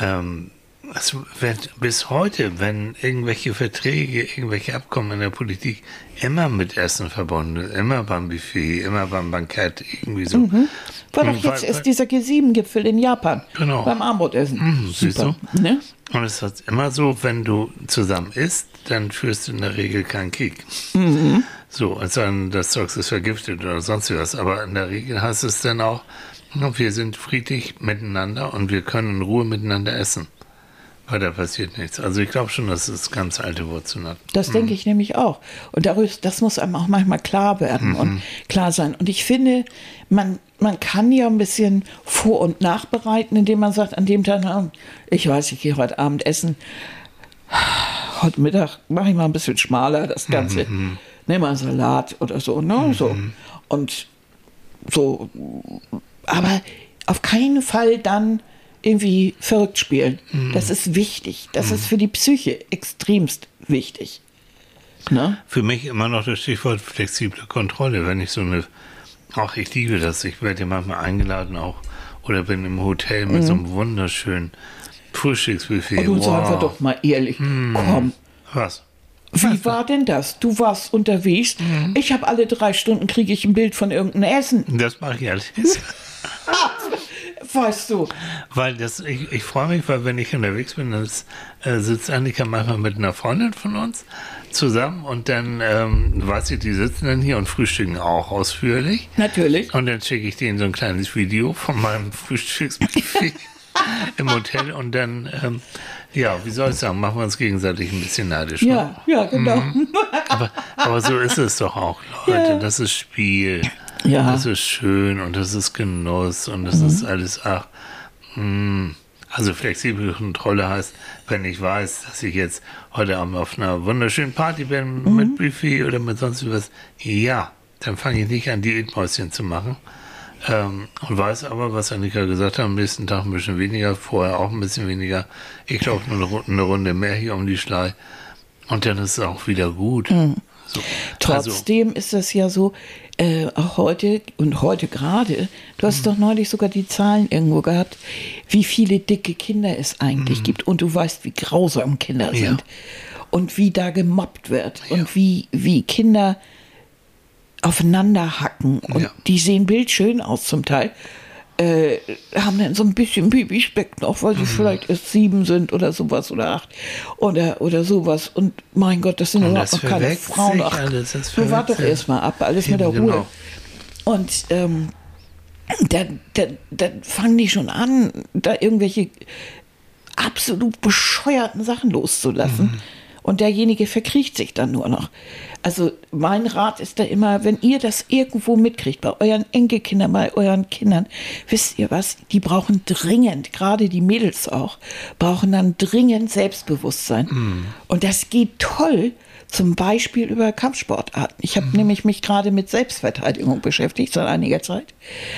S1: ähm, also wenn, bis heute, wenn irgendwelche Verträge, irgendwelche Abkommen in der Politik immer mit Essen verbunden sind, immer beim Buffet, immer beim Bankett, irgendwie so. Mhm.
S2: War doch jetzt ist dieser G7-Gipfel in Japan genau. beim Armbrot-Essen. Mhm,
S1: Super. Ne? Und es ist immer so, wenn du zusammen isst, dann führst du in der Regel keinen Krieg. Mhm. So, als dann das Zeug ist vergiftet oder sonst was. Aber in der Regel heißt es dann auch, wir sind friedlich miteinander und wir können in Ruhe miteinander essen. Weil da passiert nichts. Also ich glaube schon, dass es ganz alte Wurzeln hat.
S2: Das mhm. denke ich nämlich auch. Und darüber, das muss einem auch manchmal klar werden mhm. und klar sein. Und ich finde, man, man kann ja ein bisschen vor- und nachbereiten, indem man sagt, an dem Tag, ich weiß, ich gehe heute Abend essen. Heute Mittag mache ich mal ein bisschen schmaler das Ganze. Mhm. Nehme mal Salat oder so, ne? Mhm. So. Und so. Aber auf keinen Fall dann irgendwie verrückt spielen. Mhm. Das ist wichtig. Das mhm. ist für die Psyche extremst wichtig.
S1: Ne? Für mich immer noch das Stichwort flexible Kontrolle. Wenn ich so eine, auch ich liebe das, ich werde ja manchmal eingeladen auch oder bin im Hotel mit mhm. so einem wunderschönen Frühstücksbuffet.
S2: Und wow. sagen wir doch mal ehrlich, mhm. komm.
S1: Was?
S2: Wie war denn das? Du warst unterwegs. Mhm. Ich habe alle drei Stunden kriege ich ein Bild von irgendeinem Essen.
S1: Das mache ich alles. <laughs> <laughs>
S2: weißt du.
S1: Weil das, ich, ich freue mich, weil wenn ich unterwegs bin, dann äh, sitzt Annika manchmal mit einer Freundin von uns zusammen und dann, ähm, weiß ich, die sitzen dann hier und frühstücken auch ausführlich.
S2: Natürlich.
S1: Und dann schicke ich denen so ein kleines Video von meinem Frühstücksbuffet <laughs> im Hotel und dann, ähm, ja, wie soll ich sagen, machen wir uns gegenseitig ein bisschen neidisch.
S2: Ja, ne? ja, genau. Mhm.
S1: Aber, aber so ist es doch auch, Leute. Ja. Das ist Spiel. Ja. Das ist schön und das ist Genuss und das mhm. ist alles, ach, mh. Hm. Also flexible Kontrolle heißt, wenn ich weiß, dass ich jetzt heute Abend auf einer wunderschönen Party bin mhm. mit Buffet oder mit sonst was, ja, dann fange ich nicht an, Diätmäuschen zu machen. Ähm, und weiß aber, was Annika gesagt hat, am nächsten Tag ein bisschen weniger, vorher auch ein bisschen weniger. Ich glaube nur eine, Runde mehr hier um die Schlei. Und dann ist es auch wieder gut. Mhm.
S2: So. Trotzdem also, ist es ja so, äh, auch heute und heute gerade, du hast mhm. doch neulich sogar die Zahlen irgendwo gehabt, wie viele dicke Kinder es eigentlich mhm. gibt. Und du weißt, wie grausam Kinder ja. sind. Und wie da gemobbt wird. Ja. Und wie, wie Kinder aufeinander hacken. Und ja. die sehen bildschön aus zum Teil äh, haben dann so ein bisschen Babyspeck noch, weil sie mhm. vielleicht erst sieben sind oder sowas oder acht oder, oder sowas. Und mein Gott, das sind und überhaupt noch keine Frauen. Ach, du wart doch erstmal ab, alles mit der Ruhe. Genau. Und ähm, dann, dann, dann fangen die schon an, da irgendwelche absolut bescheuerten Sachen loszulassen. Mhm. Und derjenige verkriecht sich dann nur noch. Also mein Rat ist da immer, wenn ihr das irgendwo mitkriegt, bei euren Enkelkindern, bei euren Kindern, wisst ihr was, die brauchen dringend, gerade die Mädels auch, brauchen dann dringend Selbstbewusstsein. Mm. Und das geht toll, zum Beispiel über Kampfsportarten. Ich habe mm. nämlich mich gerade mit Selbstverteidigung beschäftigt seit einiger Zeit.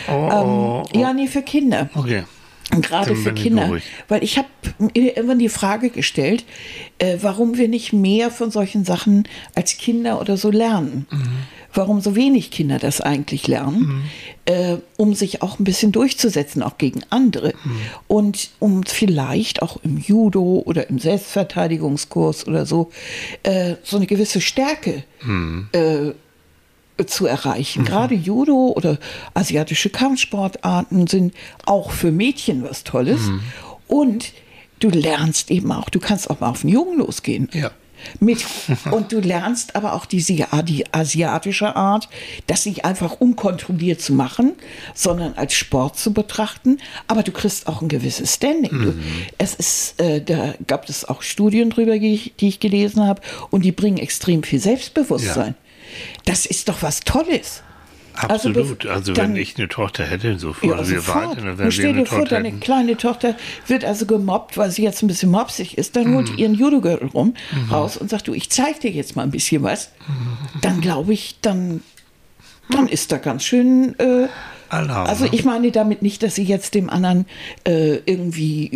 S2: Oh, ähm, oh, oh. Ja, nee, für Kinder.
S1: Okay.
S2: Gerade für Kinder. Weil ich habe irgendwann die Frage gestellt, äh, warum wir nicht mehr von solchen Sachen als Kinder oder so lernen. Mhm. Warum so wenig Kinder das eigentlich lernen, mhm. äh, um sich auch ein bisschen durchzusetzen, auch gegen andere. Mhm. Und um vielleicht auch im Judo oder im Selbstverteidigungskurs oder so, äh, so eine gewisse Stärke mhm. äh, zu erreichen. Mhm. Gerade Judo oder asiatische Kampfsportarten sind auch für Mädchen was Tolles. Mhm. Und du lernst eben auch, du kannst auch mal auf einen Jungen losgehen.
S1: Ja.
S2: Mit. <laughs> Und du lernst aber auch diese, die asiatische Art, das nicht einfach unkontrolliert zu machen, sondern als Sport zu betrachten. Aber du kriegst auch ein gewisses Standing. Du, es ist, äh, da gab es auch Studien drüber, die ich, die ich gelesen habe, und die bringen extrem viel Selbstbewusstsein. Das ist doch was Tolles. Also
S1: Absolut.
S2: bef-
S1: Also,
S2: dann-
S1: wenn ich eine Tochter hätte, so vor
S2: Ja,
S1: wir
S2: sofort.
S1: beide, dann wir
S2: stell
S1: eine
S2: dir vor,
S1: Tochter
S2: deine
S1: hätten.
S2: kleine Tochter wird also gemobbt, weil sie jetzt ein bisschen mopsig ist. Dann
S1: Mhm.
S2: holt ihren Judogürtel rum raus und sagt, du, ich zeig dir jetzt mal ein bisschen was.
S1: Mhm.
S2: Dann glaube ich, dann, dann ist da ganz schön. Äh,
S1: Alarm,
S2: also
S1: ne?
S2: ich meine damit nicht, dass sie jetzt dem anderen äh, irgendwie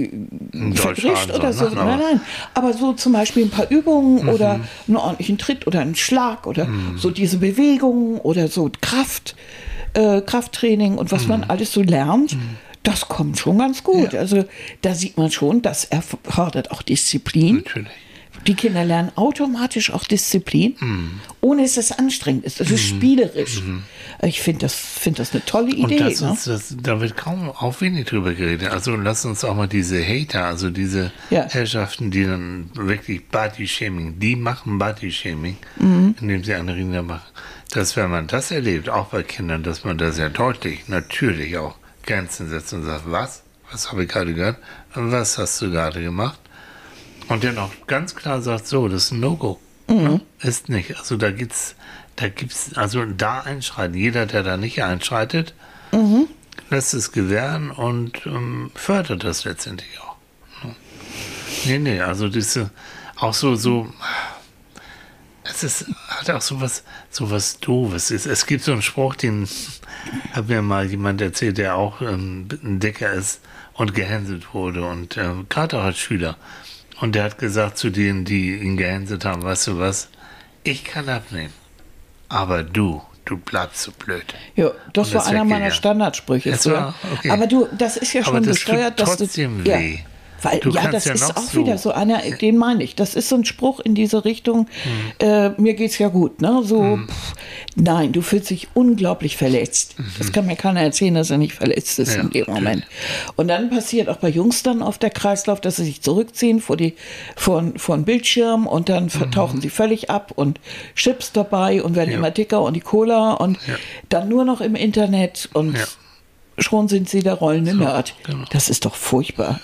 S2: äh, verdrischt
S1: Deutschschaden
S2: oder so.
S1: ne?
S2: Nein,
S1: Aber-
S2: nein. Aber so zum Beispiel ein paar Übungen oder einen ordentlichen Tritt oder einen Schlag oder so diese Bewegungen oder so Kraft, äh, Krafttraining und was man alles so lernt. Das kommt schon ganz gut. Also da sieht man schon, das erfordert auch Disziplin.
S1: Natürlich.
S2: Die Kinder lernen automatisch auch Disziplin, ohne dass es anstrengend ist. Es ist spielerisch. Ich finde das, find das eine tolle
S1: Und
S2: Idee.
S1: das
S2: ne?
S1: das, da wird kaum auch wenig drüber geredet. Also lass uns auch mal diese Hater, also diese
S2: Ja.
S1: Herrschaften, die dann wirklich Body-Shaming, die machen Body-Shaming,
S2: Mhm.
S1: indem sie eine Ringe machen. Dass wenn man das erlebt, auch bei Kindern, dass man da sehr deutlich, natürlich auch Grenzen setzt und sagt, was? Was habe ich gerade gehört? Was hast du gerade gemacht? Und dann auch ganz klar sagt, so, das ist ein No-Go. Ne? Ist nicht. Also da gibt's, da gibt's, also da einschreiten. Jeder, der da nicht einschreitet, lässt es gewähren und ähm, fördert das letztendlich auch. Ne? Nee, nee, also diese, auch so, so, es ist, hat auch so was, so was Doofes. Es, es gibt so einen Spruch, den hat mir mal jemand erzählt, der auch ähm, ein Dicker ist und gehänselt wurde und äh, gerade auch als Schüler. Und der hat gesagt zu denen, die ihn gehänselt haben, weißt du was, ich kann abnehmen, aber du, du bleibst so blöd.
S2: Ja, das
S1: Und
S2: war einer meiner. Standardsprüche.
S1: Das war- okay.
S2: Aber du, das ist ja
S1: Aber
S2: schon
S1: das tut
S2: besteuert, dass
S1: trotzdem
S2: du. Ja,
S1: weh.
S2: Weil,
S1: Du
S2: ja, das
S1: ja
S2: ist auch
S1: so-
S2: wieder so einer, den meine ich. Das ist so ein Spruch in diese Richtung, äh, mir geht's ja gut, ne? So, pff, nein, du fühlst dich unglaublich verletzt. Das kann mir keiner erzählen, dass er nicht verletzt ist
S1: Ja,
S2: in dem Moment. Und dann passiert auch bei Jungs dann auf der Kreislauf, dass sie sich zurückziehen vor die, vor, vor den Bildschirm und dann vertauchen sie völlig ab und Chips dabei und werden
S1: Ja.
S2: immer dicker und die Cola und
S1: Ja.
S2: dann nur noch im Internet und schon sind sie der rollende Nerd.
S1: genau.
S2: Das ist doch furchtbar.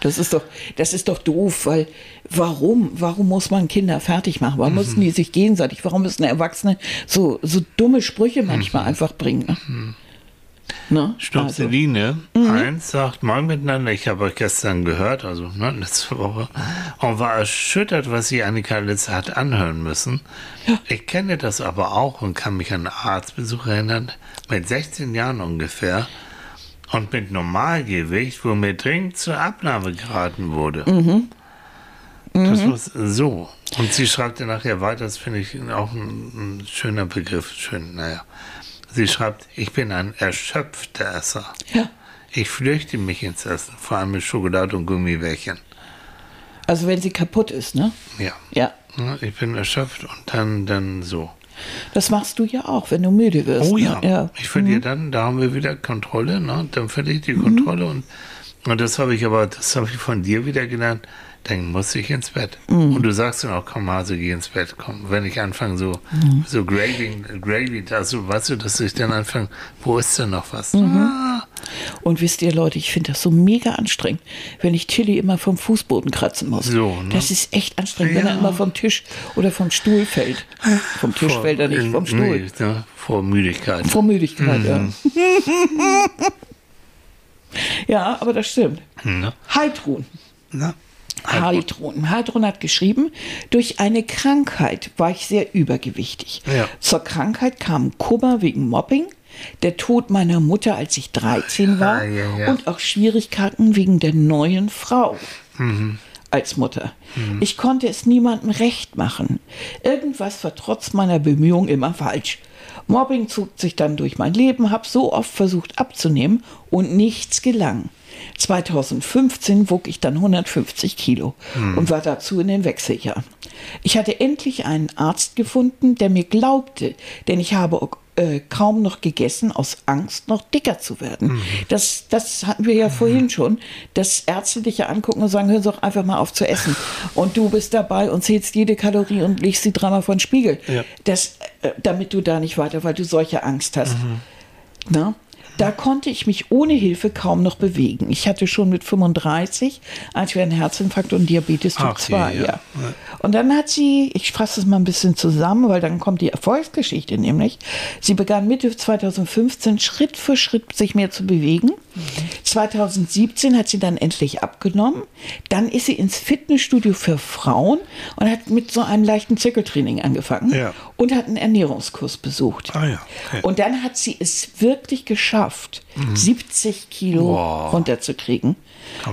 S2: Das ist doch, das ist doch doof, weil warum, warum muss man Kinder fertig machen? Warum
S1: Mhm.
S2: müssen die sich gegenseitig, warum müssen Erwachsene so, so dumme Sprüche manchmal
S1: Mhm.
S2: einfach bringen? Ne? Ne? Also,
S1: Stupseline eins sagt, moin miteinander, ich habe euch gestern gehört, also ne, letzte Woche, und war erschüttert, was sie Annika Litz hat anhören müssen. Ich kenne das aber auch und kann mich an einen Arztbesuch erinnern, mit 16 Jahren ungefähr, und mit Normalgewicht, wo mir dringend zur Abnahme geraten wurde. Das war so. Und sie schreibt dann nachher weiter, das finde ich auch ein, ein schöner Begriff, schön, naja. Sie schreibt, ich bin ein erschöpfter Esser.
S2: ja.
S1: Ich flüchte mich ins Essen, vor allem mit Schokolade und Gummibärchen.
S2: also wenn sie kaputt ist, ne?
S1: Ja.
S2: Ja.
S1: Ja, Ich bin erschöpft und dann, dann so.
S2: Das machst du ja auch, wenn du müde wirst.
S1: Oh ja,
S2: Ne? ja.
S1: ich verliere dann, da haben wir wieder Kontrolle, ne? dann verliere ich die Kontrolle und, und das habe ich aber, das habe ich von dir wieder gelernt, dann muss ich ins Bett. Und du sagst dann auch, komm Hase, geh ins Bett, komm. Wenn ich anfange so, so Gravy, Gravy, also weißt du, dass ich dann anfange, wo ist denn noch was? Ah,
S2: Und wisst ihr, Leute, ich finde das so mega anstrengend, wenn ich Tilly immer vom Fußboden kratzen muss.
S1: So, ne?
S2: Das ist echt anstrengend, wenn er
S1: Ja.
S2: immer vom Tisch oder vom Stuhl fällt. Vom Tisch
S1: vor-
S2: fällt er nicht, vom Stuhl.
S1: Nee, ne, vor Müdigkeit.
S2: Vor Müdigkeit,
S1: Mhm.
S2: ja. <laughs> ja, aber das stimmt.
S1: Ne?
S2: Heidrun.
S1: Na?
S2: Heidrun. Heidrun hat geschrieben, durch eine Krankheit war ich sehr übergewichtig.
S1: Ja.
S2: Zur Krankheit kam Kummer wegen Mobbing, der Tod meiner Mutter, als ich 13 war,
S1: Ah, ja, ja.
S2: und auch Schwierigkeiten wegen der neuen Frau.
S1: Mhm.
S2: Als Mutter. Ich konnte es niemandem recht machen. Irgendwas war trotz meiner Bemühungen immer falsch. Mobbing zog sich dann durch mein Leben, habe so oft versucht abzunehmen und nichts gelang. 2015 wog ich dann 150 Kilo und war dazu in den Wechseljahren. Ich hatte endlich einen Arzt gefunden, der mir glaubte, denn ich habe äh, kaum noch gegessen, aus Angst, noch dicker zu werden.
S1: Mhm.
S2: Das, das hatten wir ja vorhin schon, dass Ärzte dich ja angucken und sagen, Sie doch einfach mal auf zu essen. Und du bist dabei und zählst jede Kalorie und legst sie dreimal vor den Spiegel.
S1: Ja.
S2: Das, äh, damit du da nicht weiter, weil du solche Angst hast.
S1: Mhm.
S2: Na? Da konnte ich mich ohne Hilfe kaum noch bewegen. Ich hatte schon mit 35 einen schweren Herzinfarkt und Diabetes Typ
S1: Ach je,
S2: 2.
S1: ja.
S2: Ja. Und dann hat sie, ich fasse es mal ein bisschen zusammen, weil dann kommt die Erfolgsgeschichte nämlich. Sie begann Mitte 2015 Schritt für Schritt sich mehr zu bewegen. 2017 hat sie dann endlich abgenommen. Dann ist sie ins Fitnessstudio für Frauen und hat mit so einem leichten Zirkeltraining angefangen
S1: Ja.
S2: und hat einen Ernährungskurs besucht.
S1: Ah ja, okay.
S2: Und dann hat sie es wirklich geschafft, 70 Kilo
S1: Mhm. Wow.
S2: runterzukriegen.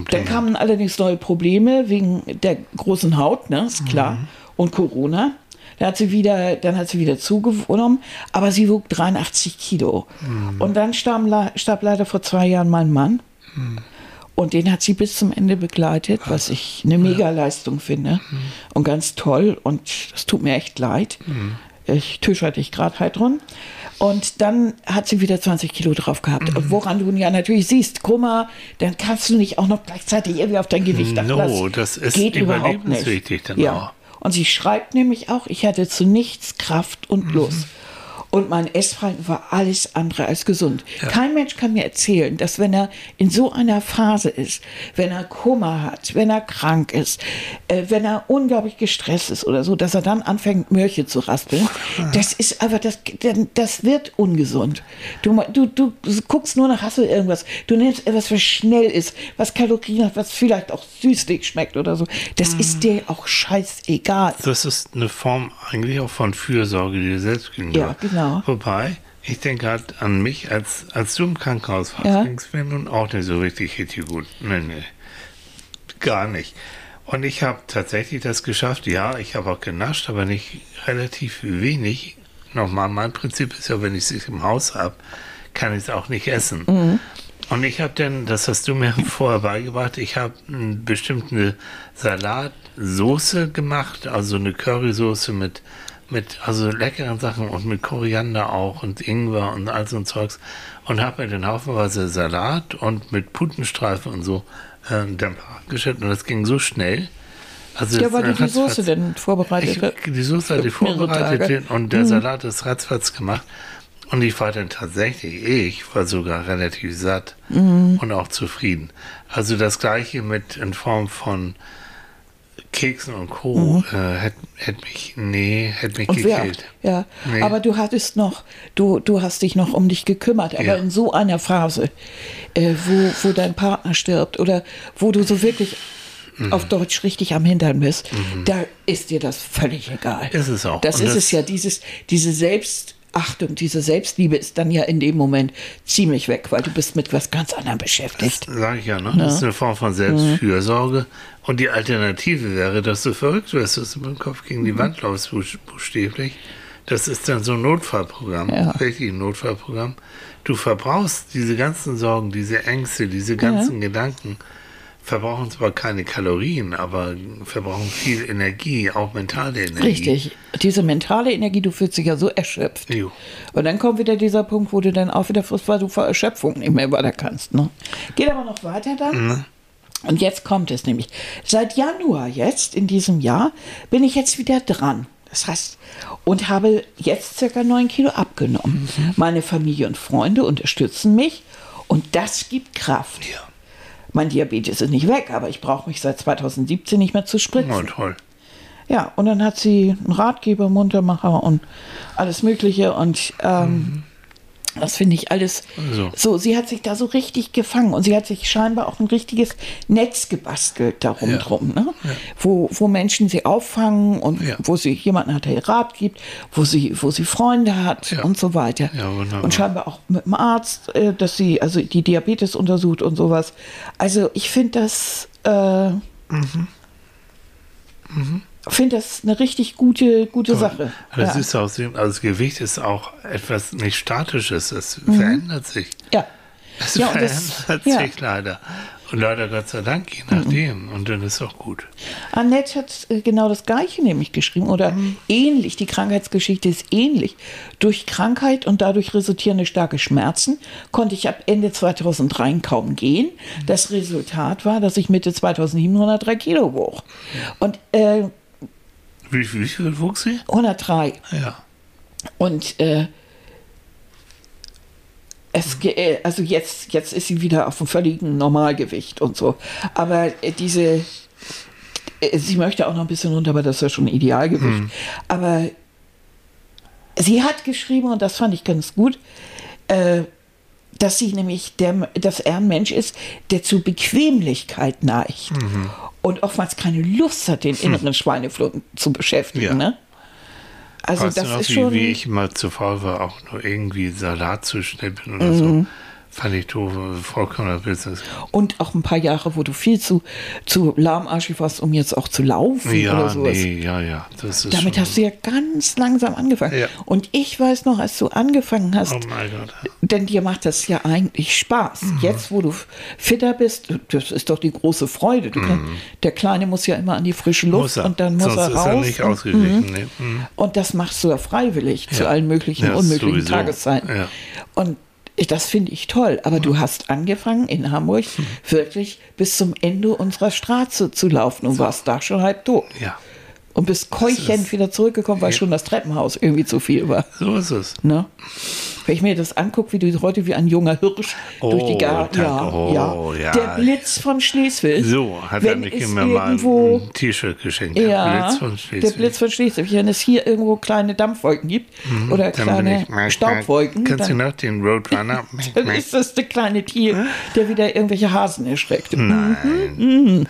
S2: Dann kamen allerdings neue Probleme wegen der großen Haut, ne, ist klar,
S1: Mhm.
S2: und Corona. Da hat sie wieder, dann hat sie wieder zugenommen, aber sie wog 83 Kilo.
S1: Mhm.
S2: Und dann starb, le- starb leider vor zwei Jahren mein Mann.
S1: Mhm.
S2: Und den hat sie bis zum Ende begleitet, was ich eine Mega-Leistung finde.
S1: Mhm.
S2: Und ganz toll. Und es tut mir echt leid. Ich tische dich gerade halt drum. Und dann hat sie wieder 20 Kilo drauf gehabt.
S1: Mhm.
S2: Und woran du ja natürlich siehst, Kummer, dann kannst du nicht auch noch gleichzeitig irgendwie auf dein Gewicht achten.
S1: No, das ist
S2: geht überhaupt nicht.
S1: überlebenswichtig dann
S2: ja. Und sie schreibt nämlich auch, ich hatte zu nichts Kraft und. Lust. Und mein Essverhalten war alles andere als gesund. Kein Mensch kann mir erzählen, dass wenn er in so einer Phase ist, wenn er Kummer hat, wenn er krank ist, äh, wenn er unglaublich gestresst ist oder so, dass er dann anfängt, Mörche zu raspeln. Das ist einfach, das, das wird ungesund. Du, du, du guckst nur nach, hast du irgendwas. Du nimmst etwas, was schnell ist, was Kalorien hat, was vielleicht auch süßlich schmeckt oder so. Das ist dir auch scheißegal.
S1: Das ist eine Form eigentlich auch von Fürsorge dir selbst gegenüber.
S2: Ja, genau.
S1: Wobei, ich denke halt an mich, als, als du im Krankenhaus warst,
S2: Ja.
S1: ging es mir nun auch nicht so richtig richtig gut. Nee, nee. Gar nicht. Und ich habe tatsächlich das geschafft. Ja, ich habe auch genascht, aber nicht relativ wenig. Nochmal, mein Prinzip ist ja, wenn ich es im Haus habe, kann ich es auch nicht essen.
S2: Mhm.
S1: Und ich habe dann, das hast du mir <laughs> vorher beigebracht, ich habe bestimmt eine Salatsoße gemacht, also eine Currysoße mit, mit also leckeren Sachen und mit Koriander auch und Ingwer und all so ein Zeugs und habe mir dann haufenweise Salat und mit Putenstreifen und so äh, dann geschnitten und das ging so schnell. Also
S2: Ja, weil du die Soße denn vorbereitet
S1: ich, die Soße hatte ich vorbereitet.
S2: Mhm.
S1: und der Salat ist ratzfatz gemacht. Und ich war dann tatsächlich, ich war sogar relativ satt
S2: Mhm.
S1: und auch zufrieden. Also das gleiche mit in Form von Keksen und Co. Äh, hätte hätt mich, nee, hätte mich
S2: Mhm. Und wer,
S1: gekillt.
S2: ja,
S1: Nee.
S2: aber du hattest noch, du, du hast dich noch um dich gekümmert, aber
S1: Ja.
S2: in so einer Phase, äh, wo, wo dein Partner stirbt oder wo du so wirklich
S1: Mhm.
S2: auf Deutsch richtig am Hintern bist, da ist dir das völlig egal.
S1: Ist es auch.
S2: Das
S1: Und
S2: ist
S1: das-
S2: es ja, dieses, diese Selbstachtung, diese Selbstliebe ist dann ja in dem Moment ziemlich weg, weil du bist mit was ganz anderem beschäftigt.
S1: Sag ich ja, ne? Das ist eine Form von Selbstfürsorge. Und die Alternative wäre, dass du verrückt wirst, dass du mit dem Kopf gegen
S2: Mhm.
S1: die Wand laufst, buch- buchstäblich. Das ist dann so ein Notfallprogramm,
S2: Ja.
S1: richtig ein Notfallprogramm. Du verbrauchst diese ganzen Sorgen, diese Ängste, diese ganzen Gedanken, verbrauchen zwar keine Kalorien, aber verbrauchen viel Energie, auch mentale Energie.
S2: Richtig. Diese mentale Energie, du fühlst dich ja so erschöpft.
S1: Jo.
S2: Und dann kommt wieder dieser Punkt, wo du dann auch wieder frisst, weil du vor Erschöpfung nicht mehr weiter kannst. Ne? Geht aber noch weiter dann. Und jetzt kommt es nämlich. Seit Januar jetzt, in diesem Jahr, bin ich jetzt wieder dran. Das heißt, und habe jetzt circa 9 Kilo abgenommen. Meine Familie und Freunde unterstützen mich und das gibt Kraft.
S1: Ja.
S2: Mein Diabetes ist nicht weg, aber ich brauche mich seit 2017 nicht mehr zu spritzen.
S1: Oh, toll.
S2: Ja, und dann hat sie einen Ratgeber, Muntermacher und alles Mögliche. Und ähm, das finde ich alles
S1: So.
S2: so. Sie hat sich da so richtig gefangen und sie hat sich scheinbar auch ein richtiges Netz gebastelt darum
S1: Ja.
S2: drum, ne? wo, wo Menschen sie auffangen und
S1: Ja.
S2: wo sie jemanden hat, der ihr Rat gibt, wo sie, wo sie Freunde hat
S1: Ja.
S2: und so weiter.
S1: Ja,
S2: und scheinbar auch mit dem Arzt, äh, dass sie also die Diabetes untersucht und sowas. Also ich finde das. Äh, finde das eine richtig gute, gute Sache.
S1: Das
S2: ja.
S1: ist so- also das Gewicht ist auch etwas nicht Statisches, es verändert sich.
S2: ja.
S1: Es
S2: Mhm. Ja, und
S1: verändert
S2: das- ja.
S1: sich leider. Leider Gott sei Dank, je nachdem. Und dann ist auch gut.
S2: Annette hat äh, genau das Gleiche nämlich geschrieben oder
S1: Mhm.
S2: ähnlich. Die Krankheitsgeschichte ist ähnlich. Durch Krankheit und dadurch resultierende starke Schmerzen konnte ich ab Ende 2003 kaum gehen. Das Resultat war, dass ich Mitte 2007 103 Kilo wog. Und äh,
S1: Wie, wie viel wuchs sie?
S2: 103.
S1: Ja.
S2: Und äh, es, äh, also jetzt, jetzt ist sie wieder auf einem völligen Normalgewicht und so. Aber äh, diese, äh, sie möchte auch noch ein bisschen runter, aber das ist ja schon Idealgewicht. Aber sie hat geschrieben, und das fand ich ganz gut, dass sie nämlich, der, dass er ein Mensch ist, der zu Bequemlichkeit neigt. Und oftmals keine Lust hat, den inneren Schweineflug zu beschäftigen.
S1: Ja.
S2: Ne? Also
S1: weißt
S2: das
S1: du noch,
S2: ist
S1: wie,
S2: schon.
S1: wie ich mal zu faul war, auch nur irgendwie Salat zu schnippeln oder
S2: Mhm.
S1: so. Fand ich doof, vollkommener Business.
S2: Und auch ein paar Jahre, wo du viel zu, zu lahmarschig warst, um jetzt auch zu laufen oder
S1: Ja,
S2: sowas.
S1: nee, ja, ja. Das ist
S2: Damit hast du ja ganz langsam angefangen.
S1: Ja.
S2: Und ich weiß noch, als du angefangen hast,
S1: Oh mein Gott.
S2: denn dir macht das ja eigentlich Spaß.
S1: Mhm.
S2: Jetzt, wo du fitter bist, das ist doch die große Freude. Du kann, der Kleine muss ja immer an die frische Luft
S1: Mhm.
S2: Und dann muss
S1: Sonst
S2: er
S1: ist
S2: raus.
S1: er nicht
S2: und,
S1: ausgeglichen. Nee. Mhm.
S2: und das machst du ja freiwillig zu
S1: Ja.
S2: allen möglichen
S1: Ja,
S2: unmöglichen
S1: sowieso.
S2: Tageszeiten. Und das finde ich toll. Aber du hast angefangen in Hamburg
S1: Hm.
S2: wirklich bis zum Ende unserer Straße zu laufen und warst da schon halb tot.
S1: Ja,
S2: Und bist keuchend wieder zurückgekommen, weil schon das Treppenhaus irgendwie zu viel war.
S1: so ist es.
S2: Ne? Wenn ich mir das angucke, wie du heute wie ein junger Hirsch durch die
S1: Oh,
S2: Garten. Ja.
S1: Oh,
S2: ja.
S1: ja.
S2: Der Blitz von Schleswig.
S1: So hat er
S2: Wenn
S1: mich
S2: es
S1: immer mal ein T-Shirt geschenkt.
S2: ja,
S1: Blitz
S2: der. Blitz von Schleswig. Wenn es hier irgendwo kleine Dampfwolken gibt oder
S1: Mhm. Dann
S2: kleine
S1: ich-
S2: Staubwolken,
S1: Kennst du
S2: dann,
S1: noch den Roadrunner? <laughs>
S2: dann ist das der kleine Tier, der wieder irgendwelche Hasen erschreckt.
S1: Nein.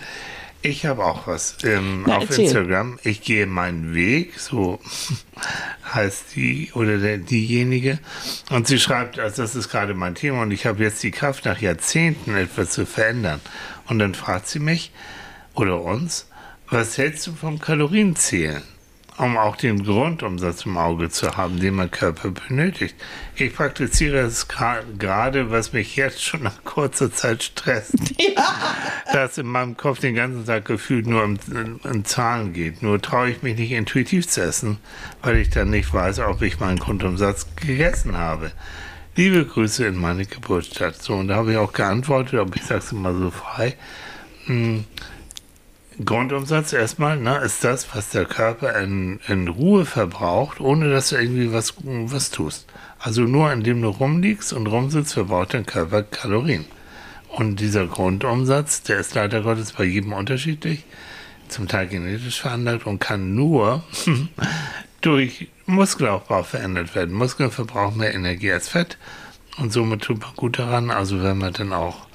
S1: Ich habe auch was ähm,
S2: Na,
S1: auf
S2: erzähl.
S1: Instagram. Ich gehe meinen Weg, so <laughs> heißt die oder der, diejenige. Und sie schreibt, also das ist gerade mein Thema und ich habe jetzt die Kraft, nach Jahrzehnten etwas zu verändern. Und dann fragt sie mich oder uns, was hältst du vom Kalorienzählen? Um auch den Grundumsatz im Auge zu haben, den mein Körper benötigt. Ich praktiziere es gerade, was mich jetzt schon nach kurzer Zeit stresst <laughs> dass in meinem Kopf den ganzen Tag gefühlt nur um, um Zahlen geht. Nur traue ich mich nicht intuitiv zu essen, weil ich dann nicht weiß, ob ich meinen Grundumsatz gegessen habe. Liebe Grüße in meine Geburtsstadt. So, und da habe ich auch geantwortet, aber ich sage es immer so frei. Hm, Grundumsatz erstmal, ne, ist das, was der Körper in, in Ruhe verbraucht, ohne dass du irgendwie was, was tust. Also nur indem du rumliegst und rumsitzt, verbraucht dein Körper Kalorien. Und dieser Grundumsatz, der ist leider Gottes bei jedem unterschiedlich, zum Teil genetisch veranlagt und kann nur <laughs> durch Muskelaufbau verändert werden. Muskeln verbrauchen mehr Energie als Fett und somit tut man gut daran. Also wenn man dann auch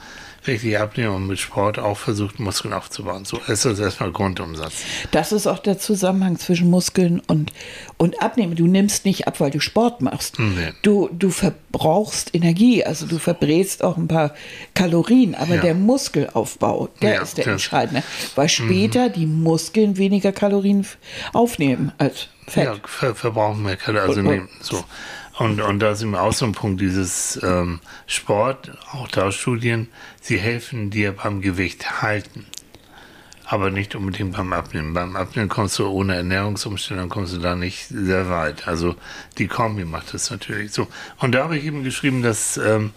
S1: richtig abnehmen und mit Sport auch versucht, Muskeln aufzubauen. So ist das erstmal Grundumsatz.
S2: Das ist auch der Zusammenhang zwischen Muskeln und, und Abnehmen. Du nimmst nicht ab, weil du Sport machst.
S1: Nee.
S2: Du, du verbrauchst Energie, also du verbrätst auch ein paar Kalorien, aber
S1: Ja.
S2: der Muskelaufbau, der
S1: Ja,
S2: ist der entscheidende, weil später die Muskeln weniger Kalorien aufnehmen als Fett.
S1: Ja, ver verbrauchen mehr Kalorien. Also
S2: Und-
S1: nehmen, so. Und, und da ist eben auch so ein Punkt, dieses ähm, Sport, auch da Studien, sie helfen dir beim Gewicht halten. Aber nicht unbedingt beim Abnehmen. Beim Abnehmen kommst du ohne Ernährungsumstellung kommst du da nicht sehr weit. Also die Kombi macht das natürlich so. Und da habe ich eben geschrieben, dass ähm,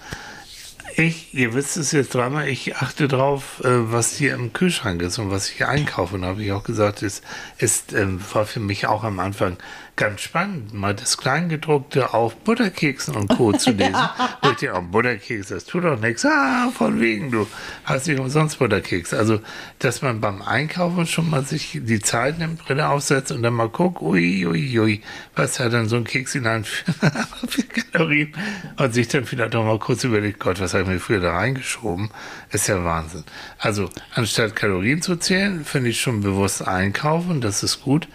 S1: ich, ihr wisst es jetzt dreimal, ich achte drauf, äh, was hier im Kühlschrank ist und was ich einkaufe. Und da habe ich auch gesagt, es ist, ähm, war für mich auch am Anfang ganz spannend, mal das Kleingedruckte auf Butterkeksen und Co. zu <laughs> lesen. Wo ich denke, oh, Butterkeks, das tut doch nichts. Ah, von wegen, du hast nicht umsonst Butterkeks. Also, dass man beim Einkaufen schon mal sich die Zeit nimmt, Brille aufsetzt und dann mal guckt, ui, ui, ui, was hat dann so ein Keks hinein für, <laughs> für Kalorien? Und sich dann vielleicht auch mal kurz überlegt, Gott, was habe ich mir früher da reingeschoben? Ist ja Wahnsinn. Also, anstatt Kalorien zu zählen, finde ich schon bewusst einkaufen, das ist gut.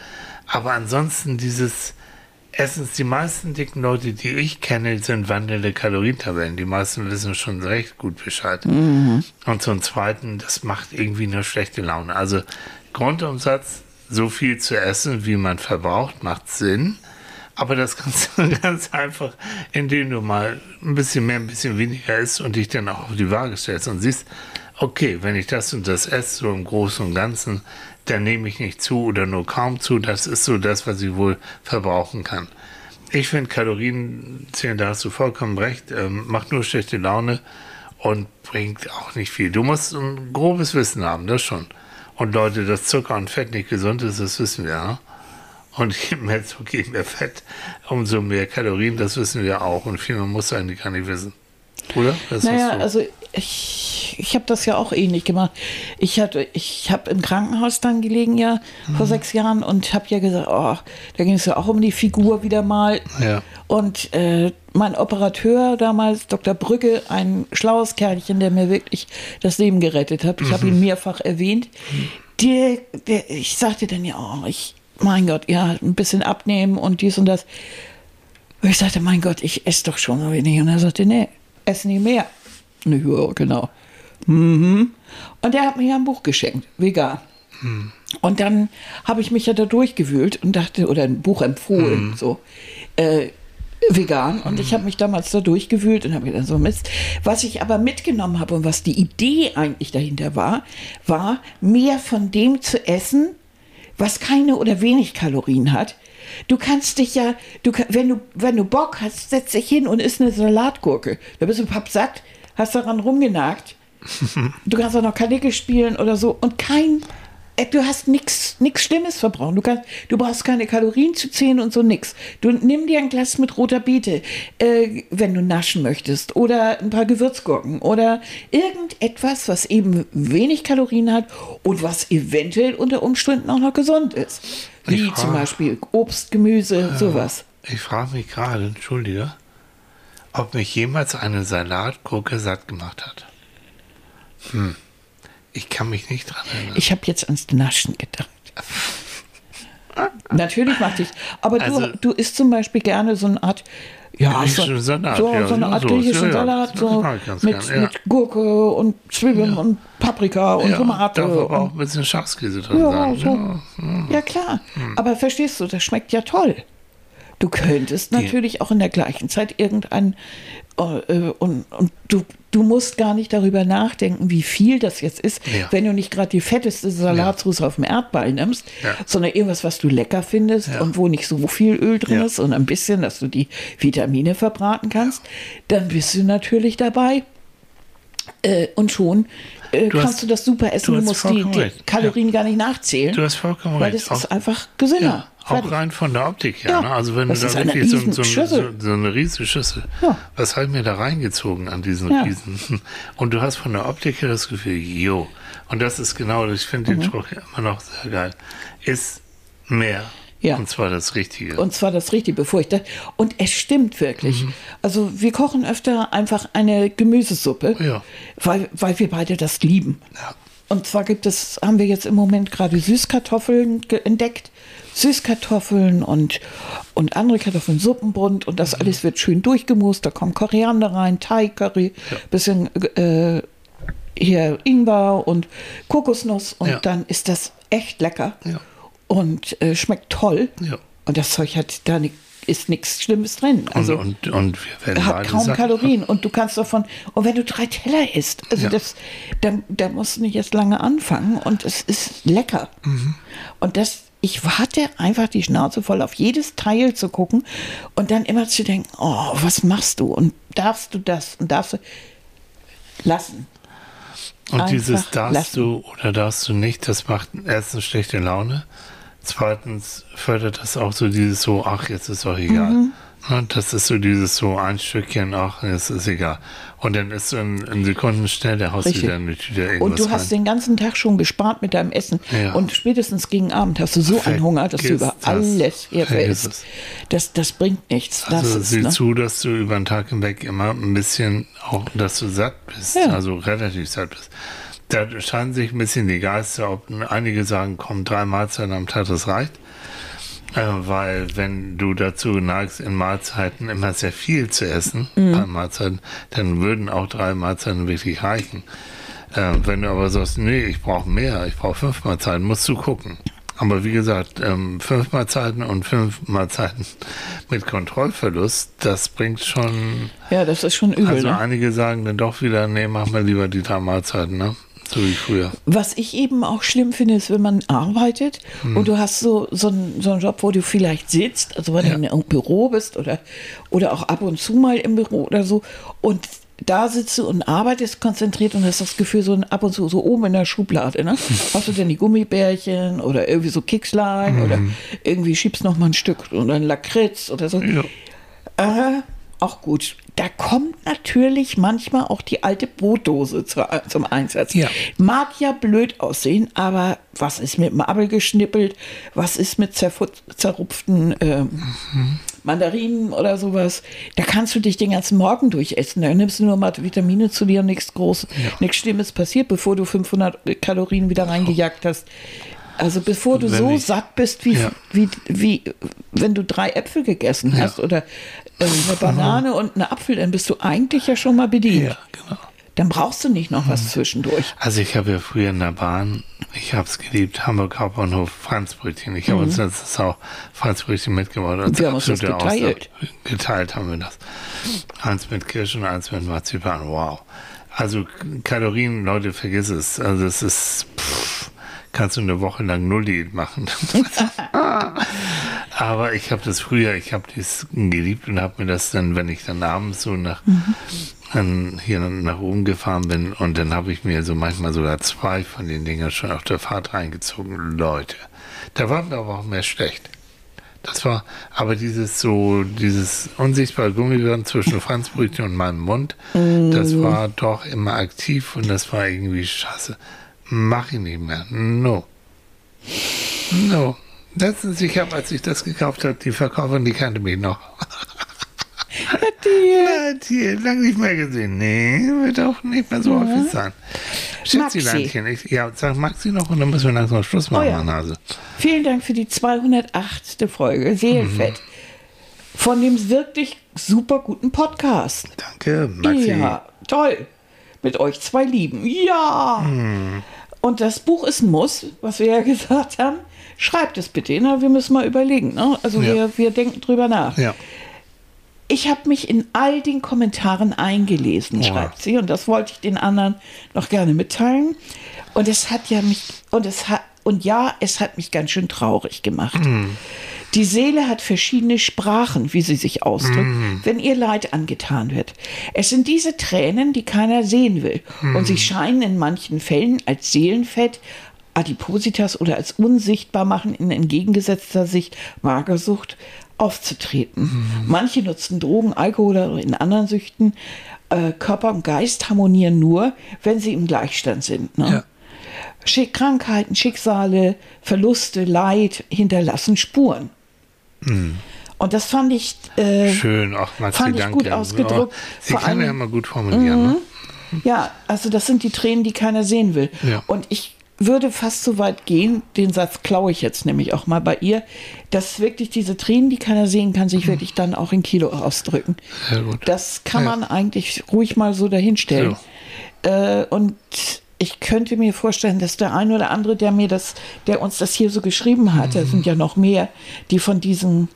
S1: Aber ansonsten dieses Erstens, die meisten dicken Leute, die ich kenne, sind wandelnde Kalorientabellen. Die meisten wissen schon recht gut Bescheid. Und zum Zweiten, das macht irgendwie nur schlechte Laune. Also Grundumsatz, so viel zu essen, wie man verbraucht, macht Sinn. Aber das kannst <laughs> du ganz einfach, indem du mal ein bisschen mehr, ein bisschen weniger isst und dich dann auch auf die Waage stellst und siehst, okay, wenn ich das und das esse, so im Großen und Ganzen, dann nehme ich nicht zu oder nur kaum zu. Das ist so das, was ich wohl verbrauchen kann. Ich finde Kalorien zählen, da hast du vollkommen recht, ähm, macht nur schlechte Laune und bringt auch nicht viel. Du musst ein grobes Wissen haben, das schon. Und Leute, dass Zucker und Fett nicht gesund ist, das wissen wir. Ja? Und je mehr Zucker, je mehr Fett, umso mehr Kalorien, das wissen wir auch. Und viel mehr muss eigentlich gar nicht wissen. Oder?
S2: Das naja, also ich, ich habe das ja auch ähnlich gemacht. Ich hatte, ich habe im Krankenhaus dann gelegen ja mhm. vor sechs Jahren und habe ja gesagt, oh, da ging es ja auch um die Figur wieder mal.
S1: Ja.
S2: Und äh, mein Operateur damals, Dr. Brücke, ein schlaues Kerlchen, der mir wirklich das Leben gerettet hat. Ich mhm. habe ihn mehrfach erwähnt. Der, der, ich sagte dann ja, oh, ich, mein Gott, ja, ein bisschen abnehmen und dies und das. Und ich sagte, mein Gott, ich esse doch schon so wenig. Und er sagte, nee, ess nie mehr. Ja, genau. Mhm. Und er hat mir ja ein Buch geschenkt, vegan. Mhm. Und dann habe ich mich ja da durchgewühlt und dachte, oder ein Buch empfohlen, mhm. so. Äh, vegan und ich habe mich damals da durchgewühlt und habe gedacht, so Mist. Was ich aber mitgenommen habe und was die Idee eigentlich dahinter war, war mehr von dem zu essen, was keine oder wenig Kalorien hat. Du kannst dich ja, du, wenn, du, wenn du Bock hast, setz dich hin und isst eine Salatgurke. Da bist du pappsatt, hast daran rumgenagt. du kannst auch noch Kanicke spielen oder so und kein äh, du hast nichts Schlimmes verbraucht. Du, kannst, du brauchst keine Kalorien zu zählen und so nix. Du nimm dir ein Glas mit roter Beete, äh, wenn du naschen möchtest, oder ein paar Gewürzgurken oder irgendetwas, was eben wenig Kalorien hat und was eventuell unter Umständen auch noch gesund ist. Wie frage, zum Beispiel Obst, Gemüse, äh, sowas.
S1: Ich frage mich gerade, entschuldige, ob mich jemals eine Salatgurke satt gemacht hat. Hm. Ich kann mich nicht dran erinnern.
S2: Ich habe jetzt ans Naschen gedacht. Natürlich macht ich. Aber also, du, du isst zum Beispiel gerne so eine Art. Ja, so,
S1: Salat,
S2: so,
S1: ja,
S2: so eine Art griechischen ja, Salat, so mit, gern, mit Gurke und Zwiebeln und Paprika und Tomate.
S1: Darf aber auch ein bisschen Schafskäse drin sein.
S2: So. Ja, klar. Hm. Aber verstehst du, das schmeckt ja toll. Du könntest natürlich auch in der gleichen Zeit irgendein äh, und, und du, du musst gar nicht darüber nachdenken, wie viel das jetzt ist, ja. wenn du nicht gerade die fetteste Salatsauce ja. auf dem Erdball nimmst, ja. sondern irgendwas, was du lecker findest und wo nicht so viel Öl drin ist und ein bisschen, dass du die Vitamine verbraten kannst, dann bist du natürlich dabei. Äh, und schon äh, kannst hast, du das super essen. Du, du musst die, die Kalorien gar nicht nachzählen.
S1: Du hast vollkommen
S2: Weil das ist einfach gesünder.
S1: Auch rein von der Optik her. Ja, ne? Also wenn du da wirklich so, so, so, so, eine riesige Schüssel, ja. was habe ich mir da reingezogen an diesen ja. Riesen? <laughs> Und du hast von der Optik her das Gefühl, jo. Und das ist genau, ich finde mhm. den Spruch immer noch sehr geil, ist mehr. Ja. Und zwar das Richtige.
S2: Und zwar das Richtige, bevor ich da. Und es stimmt wirklich. Mhm. Also wir kochen öfter einfach eine Gemüsesuppe, ja. weil, weil wir beide das lieben. Ja. Und zwar gibt es, haben wir jetzt im Moment gerade Süßkartoffeln entdeckt. Süßkartoffeln und, und andere Kartoffeln, Suppenbund und das mhm. alles wird schön durchgemust. Da kommt Koriander rein, Thai-Curry, ja. bisschen äh, hier Ingwer und Kokosnuss und ja. dann ist das echt lecker ja. und äh, schmeckt toll. Und das Zeug hat da nicht ist nichts Schlimmes drin. Also
S1: und, und, und wir
S2: hat kaum Kalorien und du kannst davon und wenn du drei Teller isst, also ja. das, dann, da musst du nicht erst lange anfangen und es ist lecker. Mhm. Und das, ich warte einfach die Schnauze voll auf jedes Teil zu gucken und dann immer zu denken, oh, was machst du und darfst du das und darfst du lassen.
S1: Und einfach dieses darfst lassen. du oder darfst du nicht, das macht erstens schlechte Laune. Zweitens fördert das auch so dieses so, ach, jetzt ist doch egal. Mhm. Das ist so dieses so ein Stückchen, ach, es ist egal. Und dann ist so in, in Sekunden schnell der Haus wieder eine Tüte irgendwas
S2: Und du hast rein. den ganzen Tag schon gespart mit deinem Essen. Ja. Und spätestens gegen Abend hast du so einen Hunger, dass du über alles herfällst. Das, das bringt nichts.
S1: Also
S2: das
S1: sieh
S2: ne?
S1: zu, dass du über den Tag hinweg immer ein bisschen, auch dass du satt bist, ja. also relativ satt bist. Da scheinen sich ein bisschen die Geister, ob einige sagen, komm, drei Mahlzeiten am Tag, das reicht. Äh, weil wenn du dazu neigst, in Mahlzeiten immer sehr viel zu essen, mhm. bei Mahlzeiten, dann würden auch drei Mahlzeiten wirklich reichen. Äh, wenn du aber sagst, nee, ich brauche mehr, ich brauche fünf Mahlzeiten, musst du gucken. Aber wie gesagt, ähm, fünf Mahlzeiten und fünf Mahlzeiten mit Kontrollverlust, das bringt schon.
S2: Ja, das ist schon übel.
S1: Also
S2: ne?
S1: einige sagen dann doch wieder, nee, mach mal lieber die drei Mahlzeiten, ne? So wie früher.
S2: Was ich eben auch schlimm finde, ist, wenn man arbeitet
S1: Hm.
S2: und du hast so, so, einen, so einen Job, wo du vielleicht sitzt, also wenn
S1: Ja.
S2: du in einem Büro bist oder, oder auch ab und zu mal im Büro oder so und da sitzt du und arbeitest konzentriert und hast das Gefühl, so ab und zu so oben in der Schublade. Ne? <laughs> Hast du denn die Gummibärchen oder irgendwie so Kickslein oder irgendwie schiebst noch mal ein Stück oder ein Lakritz oder so.
S1: Ja.
S2: Äh, auch gut. Da kommt natürlich manchmal auch die alte Brotdose zu, zum Einsatz.
S1: Ja.
S2: Mag ja blöd aussehen, aber was ist mit Mabel geschnippelt? Was ist mit zerrupften ähm, Mandarinen oder sowas? Da kannst du dich den ganzen Morgen durchessen. Da nimmst du nur mal Vitamine zu dir und nichts groß, nichts Schlimmes passiert, bevor du 500 Kalorien wieder reingejagt hast. Also bevor du so
S1: ich-
S2: satt bist, wie,
S1: Ja.
S2: wie, wie wenn du drei Äpfel gegessen
S1: Ja.
S2: hast oder äh, eine Banane und einen Apfel, dann bist du eigentlich ja schon mal bedient.
S1: Ja, genau.
S2: Dann brauchst du nicht noch was zwischendurch.
S1: Also ich habe ja früher in der Bahn, ich habe es geliebt, Hamburg Hauptbahnhof, Franzbrötchen. Ich habe uns letztens auch Franzbrötchen mitgebracht. als
S2: Mhm. Wir haben uns das geteilt.
S1: Ausnahme. Geteilt haben wir das. Eins mit Kirsch und eins mit Marzipan. Wow. Also Kalorien, Leute, vergiss es. Also es ist, pff, kannst du eine Woche lang Null-Diät machen. <laughs> <laughs> <laughs> Aber ich habe das früher, ich habe das geliebt und habe mir das dann, wenn ich dann abends so nach, dann hier nach oben gefahren bin und dann habe ich mir so manchmal sogar zwei von den Dingern schon auf der Fahrt reingezogen. Leute, da war mir aber auch mehr schlecht. Das war, aber dieses so, dieses unsichtbare Gummiband zwischen <laughs> Franzbrötchen und meinem Mund, das war doch immer aktiv und das war irgendwie scheiße. Mach ich nicht mehr. No. No. Letztens, ich habe, als ich das gekauft habe, die Verkäuferin, die kannte mich noch. Ja, die lange nicht mehr gesehen. Nee, wird auch nicht mehr so häufig sein. Schätzileinchen, ich, ja, sag Maxi noch und dann müssen wir langsam Schluss machen,
S2: Oh ja.
S1: Nase.
S2: Vielen Dank für die 208. Folge Seelenfett. Von dem wirklich super guten Podcast.
S1: Danke, Maxi.
S2: Ja, toll. Mit euch zwei Lieben. Ja. Und das Buch ist ein Muss, was wir ja <laughs> gesagt haben. Schreibt es bitte. Ne? Wir müssen mal überlegen. Ne? Also
S1: Ja.
S2: wir, wir denken drüber nach.
S1: Ja.
S2: Ich habe mich in all den Kommentaren eingelesen,
S1: Oh.
S2: schreibt sie, und das wollte ich den anderen noch gerne mitteilen. Und es hat ja mich, und es hat, und ja, es hat mich ganz schön traurig gemacht. Die Seele hat verschiedene Sprachen, wie sie sich ausdrückt, wenn ihr Leid angetan wird. Es sind diese Tränen, die keiner sehen will. Und sie scheinen in manchen Fällen als Seelenfett, Adipositas oder als unsichtbar machen in entgegengesetzter Sicht Magersucht aufzutreten. Manche nutzen Drogen, Alkohol oder in anderen Süchten. Äh, Körper und Geist harmonieren nur, wenn sie im Gleichstand sind. Ne?
S1: Ja.
S2: Schick Krankheiten, Schicksale, Verluste, Leid hinterlassen Spuren. Und das fand ich äh,
S1: Schön, ach
S2: Fand ich gut ausgedrückt.
S1: Ja, sie
S2: Vor
S1: kann ja
S2: allem-
S1: immer gut formulieren. Ne?
S2: Ja, also das sind die Tränen, die keiner sehen will.
S1: Ja.
S2: Und ich würde fast so weit gehen, den Satz klaue ich jetzt nämlich auch mal bei ihr, dass wirklich diese Tränen, die keiner sehen kann, sich wirklich dann auch in Kilo ausdrücken.
S1: Sehr gut.
S2: Das kann
S1: Ja.
S2: man eigentlich ruhig mal so dahinstellen. Äh, und ich könnte mir vorstellen, dass der ein oder andere, der mir das, der uns das hier so geschrieben hat, da sind ja noch mehr, die von diesen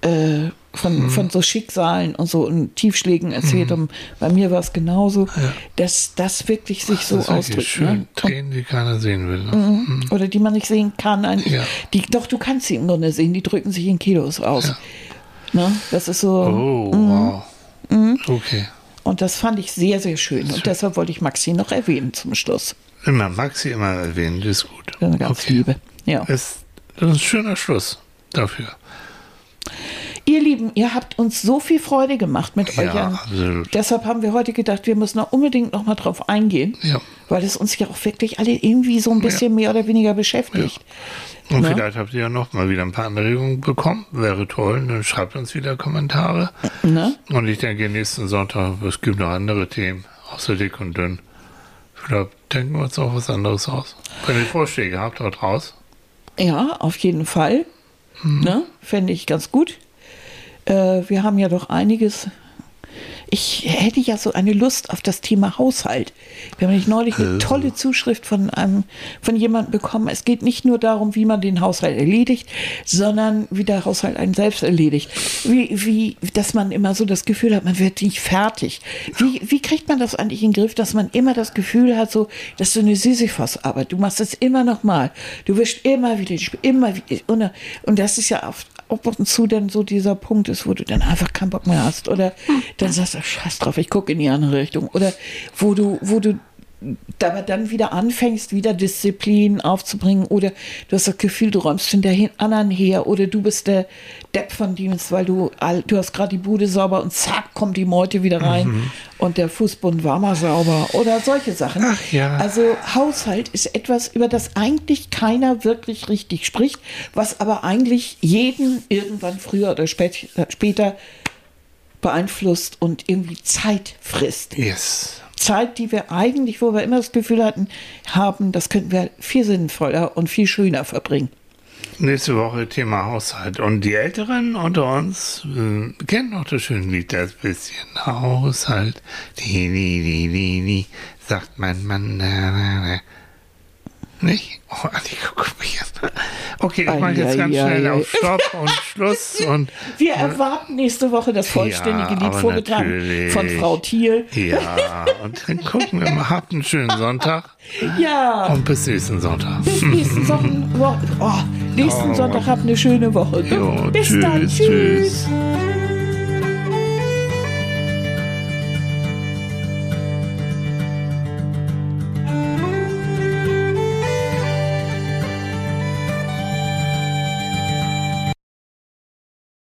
S2: äh, von, von so Schicksalen und so und Tiefschlägen erzählt haben. Bei mir war es genauso, dass das wirklich sich so
S1: ist wirklich
S2: ausdrückt.
S1: schön.
S2: Ne? Und,
S1: Tränen, die keiner sehen will. Ne?
S2: oder die man nicht sehen kann. Eigentlich.
S1: Ja.
S2: Die, doch, du kannst sie im Grunde sehen, die drücken sich in Kilos aus. Ne? Das ist so.
S1: Oh,
S2: Mhm.
S1: wow. Okay.
S2: Und das fand ich sehr, sehr schön. Und deshalb wollte ich Maxi noch erwähnen zum Schluss.
S1: Immer Maxi immer erwähnen, das ist gut.
S2: Eine ganz
S1: okay.
S2: liebe. Ja.
S1: Ist, das ist ein schöner Schluss dafür.
S2: Ihr Lieben, ihr habt uns so viel Freude gemacht mit
S1: Ja,
S2: euch.
S1: absolut.
S2: Deshalb haben wir heute gedacht, wir müssen da unbedingt noch mal drauf eingehen.
S1: Ja.
S2: Weil es uns ja auch wirklich alle irgendwie so ein bisschen mehr oder weniger beschäftigt.
S1: Und
S2: Ne?
S1: vielleicht habt ihr ja noch mal wieder ein paar Anregungen bekommen. Wäre toll. Dann schreibt uns wieder Kommentare.
S2: Ne?
S1: Und ich denke, nächsten Sonntag, es gibt noch andere Themen, außer dick und dünn. Vielleicht denken wir uns auch was anderes aus. Wenn ihr Vorschläge habt, haut raus.
S2: Ja, auf jeden Fall.
S1: Mhm.
S2: Ne? Fände ich ganz gut. Äh, wir haben ja doch einiges ich hätte ja so eine Lust auf das Thema Haushalt. Wir haben nämlich neulich eine tolle Zuschrift von einem, von jemandem bekommen. Es geht nicht nur darum, wie man den Haushalt erledigt, sondern wie der Haushalt einen selbst erledigt. Wie, wie, dass man immer so das Gefühl hat, man wird nicht fertig. Wie, wie kriegt man das eigentlich in den Griff, dass man immer das Gefühl hat, so, dass du eine Sisyphos-Arbeit, du machst es immer noch mal, du wirst immer wieder, immer wieder, und, und das ist ja oft ab und zu dann so dieser Punkt ist, wo du dann einfach keinen Bock mehr hast oder dann sagst du, scheiß drauf, ich gucke in die andere Richtung oder wo du, wo du aber dann wieder anfängst, wieder Disziplin aufzubringen oder du hast das Gefühl, du räumst hinter anderen her oder du bist der Depp von Dienst, weil du, du hast gerade die Bude sauber und zack, kommt die Meute wieder rein mhm. und der Fußbund war mal sauber oder solche Sachen.
S1: Ach ja.
S2: Also Haushalt ist etwas, über das eigentlich keiner wirklich richtig spricht, was aber eigentlich jeden irgendwann früher oder spät, später beeinflusst und irgendwie Zeit frisst.
S1: Yes.
S2: Zeit, die wir eigentlich, wo wir immer das Gefühl hatten, haben, das könnten wir viel sinnvoller und viel schöner verbringen.
S1: Nächste Woche Thema Haushalt. Und die Älteren unter uns äh, kennen noch das schöne Lied, das bisschen Haushalt. Die, die, die, die, die, sagt mein Mann. Äh, nicht? Oh, Anni, guck mich an. Okay, ich mache jetzt ganz schnell auf Stopp und Schluss. <laughs> Und,
S2: Wir erwarten nächste Woche das vollständige
S1: Ja,
S2: Lied vorgetragen
S1: natürlich.
S2: von Frau Thiel.
S1: ja, und dann gucken wir mal. Habt einen schönen Sonntag <laughs>
S2: Ja,
S1: und bis nächsten Sonntag.
S2: bis nächsten, <laughs> Sonntag, oh, nächsten
S1: Oh.
S2: Sonntag habt eine schöne Woche.
S1: Jo,
S2: bis
S1: tschüss,
S2: dann.
S1: tschüss.
S2: tschüss.